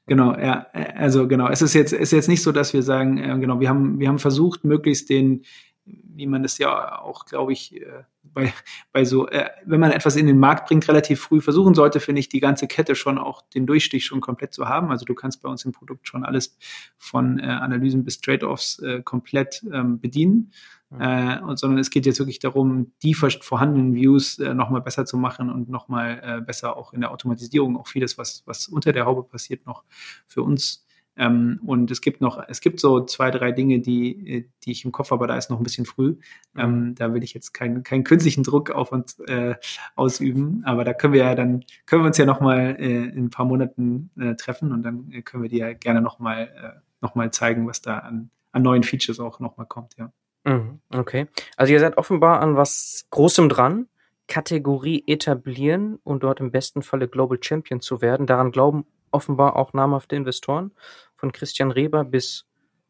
Genau, ja, also genau. Es ist jetzt, ist jetzt nicht so, dass wir sagen, äh, genau, wir haben, wir haben versucht, möglichst den, wie man es ja auch, glaube ich, äh, bei, bei so, äh, wenn man etwas in den Markt bringt, relativ früh versuchen sollte, finde ich, die ganze Kette schon auch den Durchstich schon komplett zu haben. Also du kannst bei uns im Produkt schon alles von äh, Analysen bis Trade-offs äh, komplett ähm, bedienen. Äh, und, sondern es geht jetzt wirklich darum, die vorhandenen Views äh, nochmal besser zu machen und nochmal äh, besser auch in der Automatisierung auch vieles, was, was unter der Haube passiert, noch für uns ähm, und es gibt noch, es gibt so zwei, drei Dinge, die, äh, die ich im Kopf habe, aber da ist noch ein bisschen früh. Ähm, mhm. da will ich jetzt keinen, keinen künstlichen Druck auf uns äh, ausüben. Aber da können wir ja dann, können wir uns ja nochmal äh, in ein paar Monaten äh, treffen und dann äh, können wir dir ja gerne nochmal äh, noch mal zeigen, was da an, an neuen Features auch nochmal kommt, ja. Mhm, okay. Also ihr seid offenbar an was Großem dran. Kategorie etablieren und dort im besten Falle Global Champion zu werden. Daran glauben offenbar auch namhafte Investoren, von Christian Reber bis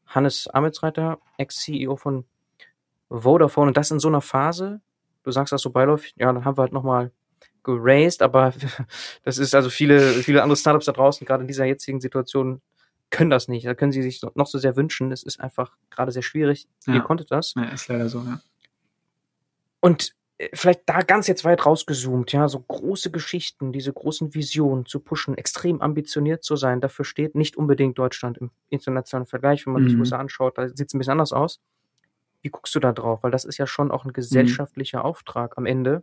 Hannes Amitsreiter, Ex-CEO von Vodafone. Und das in so einer Phase, du sagst das so beiläufig, ja, dann haben wir halt nochmal geraced, aber das ist also viele, viele andere Startups da draußen, gerade in dieser jetzigen Situation, können das nicht. Da können sie sich noch so sehr wünschen. Es ist einfach gerade sehr schwierig. Ja. Ihr konntet das. Ja, ist leider so, ja. Und vielleicht da ganz jetzt weit rausgezoomt, ja, so große Geschichten, diese großen Visionen zu pushen, extrem ambitioniert zu sein, dafür steht nicht unbedingt Deutschland im internationalen Vergleich, wenn man mhm. sich USA anschaut, da sieht es ein bisschen anders aus. Wie guckst du da drauf? Weil das ist ja schon auch ein mhm. gesellschaftlicher mhm. Auftrag am Ende,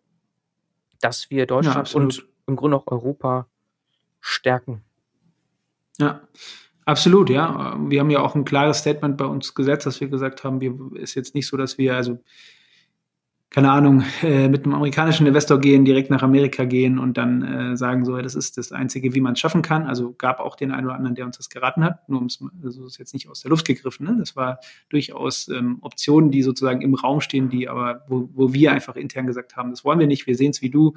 dass wir Deutschland ja, und im Grunde auch Europa stärken. Ja, absolut, ja. Wir haben ja auch ein klares Statement bei uns gesetzt, dass wir gesagt haben, wir ist jetzt nicht so, dass wir, also keine Ahnung, äh, mit einem amerikanischen Investor gehen, direkt nach Amerika gehen und dann äh, sagen, so, das ist das Einzige, wie man es schaffen kann. Also gab auch den einen oder anderen, der uns das geraten hat. Nur ums, also ist jetzt nicht aus der Luft gegriffen. Ne? Das war durchaus ähm, Optionen, die sozusagen im Raum stehen, die aber, wo, wo wir einfach intern gesagt haben, das wollen wir nicht, wir sehen es wie du.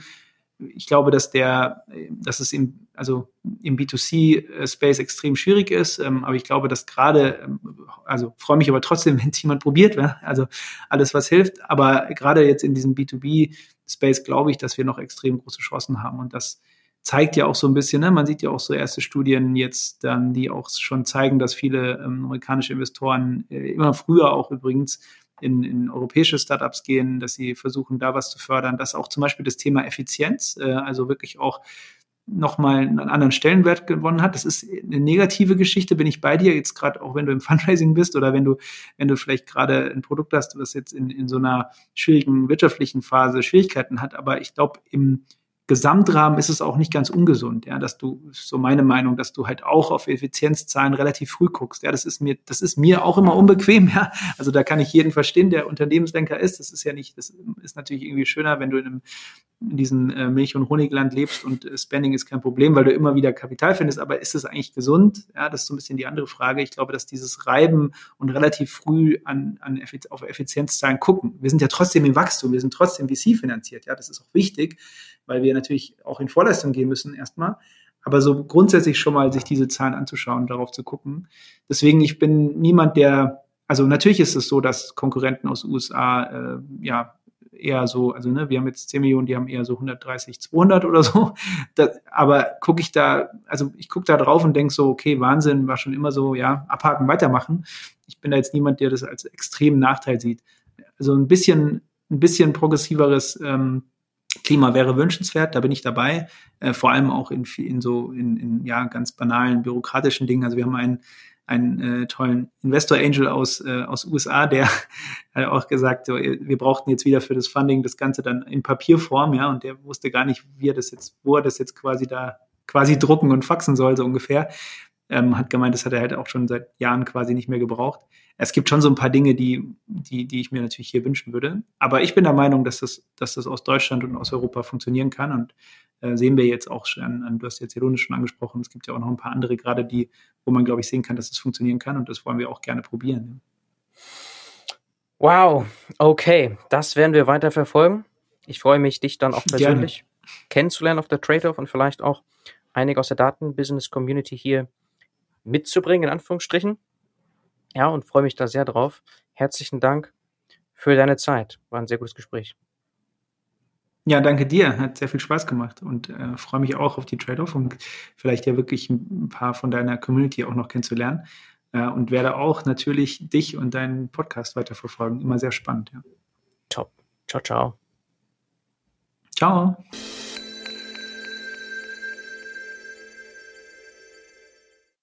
Ich glaube, dass der, dass es im, also im B2C-Space extrem schwierig ist. Ähm, aber ich glaube, dass gerade, ähm, also freue mich aber trotzdem, wenn es jemand probiert, ja? also alles, was hilft. Aber gerade jetzt in diesem B2B-Space glaube ich, dass wir noch extrem große Chancen haben und das zeigt ja auch so ein bisschen, ne? man sieht ja auch so erste Studien jetzt dann, die auch schon zeigen, dass viele ähm, amerikanische Investoren äh, immer früher auch übrigens in, in europäische Startups gehen, dass sie versuchen, da was zu fördern, dass auch zum Beispiel das Thema Effizienz, äh, also wirklich auch nochmal einen anderen Stellenwert gewonnen hat. Das ist eine negative Geschichte, bin ich bei dir, jetzt gerade auch wenn du im Fundraising bist oder wenn du, wenn du vielleicht gerade ein Produkt hast, was jetzt in, in so einer schwierigen wirtschaftlichen Phase Schwierigkeiten hat. Aber ich glaube, im Gesamtrahmen ist es auch nicht ganz ungesund, ja, dass du, so meine Meinung, dass du halt auch auf Effizienzzahlen relativ früh guckst. Ja, das ist mir, das ist mir auch immer unbequem, ja. Also da kann ich jeden verstehen, der Unternehmensdenker ist. Das ist ja nicht, das ist natürlich irgendwie schöner, wenn du in, einem, in diesem äh, Milch- und Honigland lebst und äh, Spending ist kein Problem, weil du immer wieder Kapital findest. Aber ist es eigentlich gesund? Ja, das ist so ein bisschen die andere Frage. Ich glaube, dass dieses Reiben und relativ früh an, an Effiz auf Effizienzzahlen gucken. Wir sind ja trotzdem im Wachstum, wir sind trotzdem VC finanziert. Ja, das ist auch wichtig weil wir natürlich auch in Vorleistung gehen müssen erstmal. Aber so grundsätzlich schon mal sich diese Zahlen anzuschauen, darauf zu gucken. Deswegen, ich bin niemand, der, also natürlich ist es so, dass Konkurrenten aus USA, äh, ja, eher so, also ne, wir haben jetzt 10 Millionen, die haben eher so 130, 200 oder so. Das, aber gucke ich da, also ich gucke da drauf und denke so, okay, Wahnsinn, war schon immer so, ja, abhaken, weitermachen. Ich bin da jetzt niemand, der das als extremen Nachteil sieht. Also ein bisschen, ein bisschen progressiveres ähm, Klima wäre wünschenswert, da bin ich dabei, äh, vor allem auch in, in so in, in ja ganz banalen bürokratischen Dingen. Also wir haben einen einen äh, tollen Investor Angel aus äh, aus USA, der hat auch gesagt, so, wir brauchten jetzt wieder für das Funding das Ganze dann in Papierform, ja, und der wusste gar nicht, wie er das jetzt, wo er das jetzt quasi da quasi drucken und faxen soll so ungefähr. Ähm, hat gemeint, das hat er halt auch schon seit Jahren quasi nicht mehr gebraucht es gibt schon so ein paar Dinge, die, die, die ich mir natürlich hier wünschen würde. Aber ich bin der Meinung, dass das, dass das aus Deutschland und aus Europa funktionieren kann. Und äh, sehen wir jetzt auch schon, an, du hast jetzt Ironisch schon angesprochen, es gibt ja auch noch ein paar andere gerade, die, wo man, glaube ich, sehen kann, dass es funktionieren kann. Und das wollen wir auch gerne probieren. Wow, okay, das werden wir weiter verfolgen. Ich freue mich, dich dann auch persönlich gerne. kennenzulernen auf der Trade-off und vielleicht auch einige aus der Daten-Business-Community hier mitzubringen, in Anführungsstrichen. Ja, und freue mich da sehr drauf. Herzlichen Dank für deine Zeit. War ein sehr gutes Gespräch. Ja, danke dir. Hat sehr viel Spaß gemacht und äh, freue mich auch auf die Trade-off und vielleicht ja wirklich ein paar von deiner Community auch noch kennenzulernen. Äh, und werde auch natürlich dich und deinen Podcast weiterverfolgen. Immer sehr spannend. Ja. Top. Ciao, ciao. Ciao.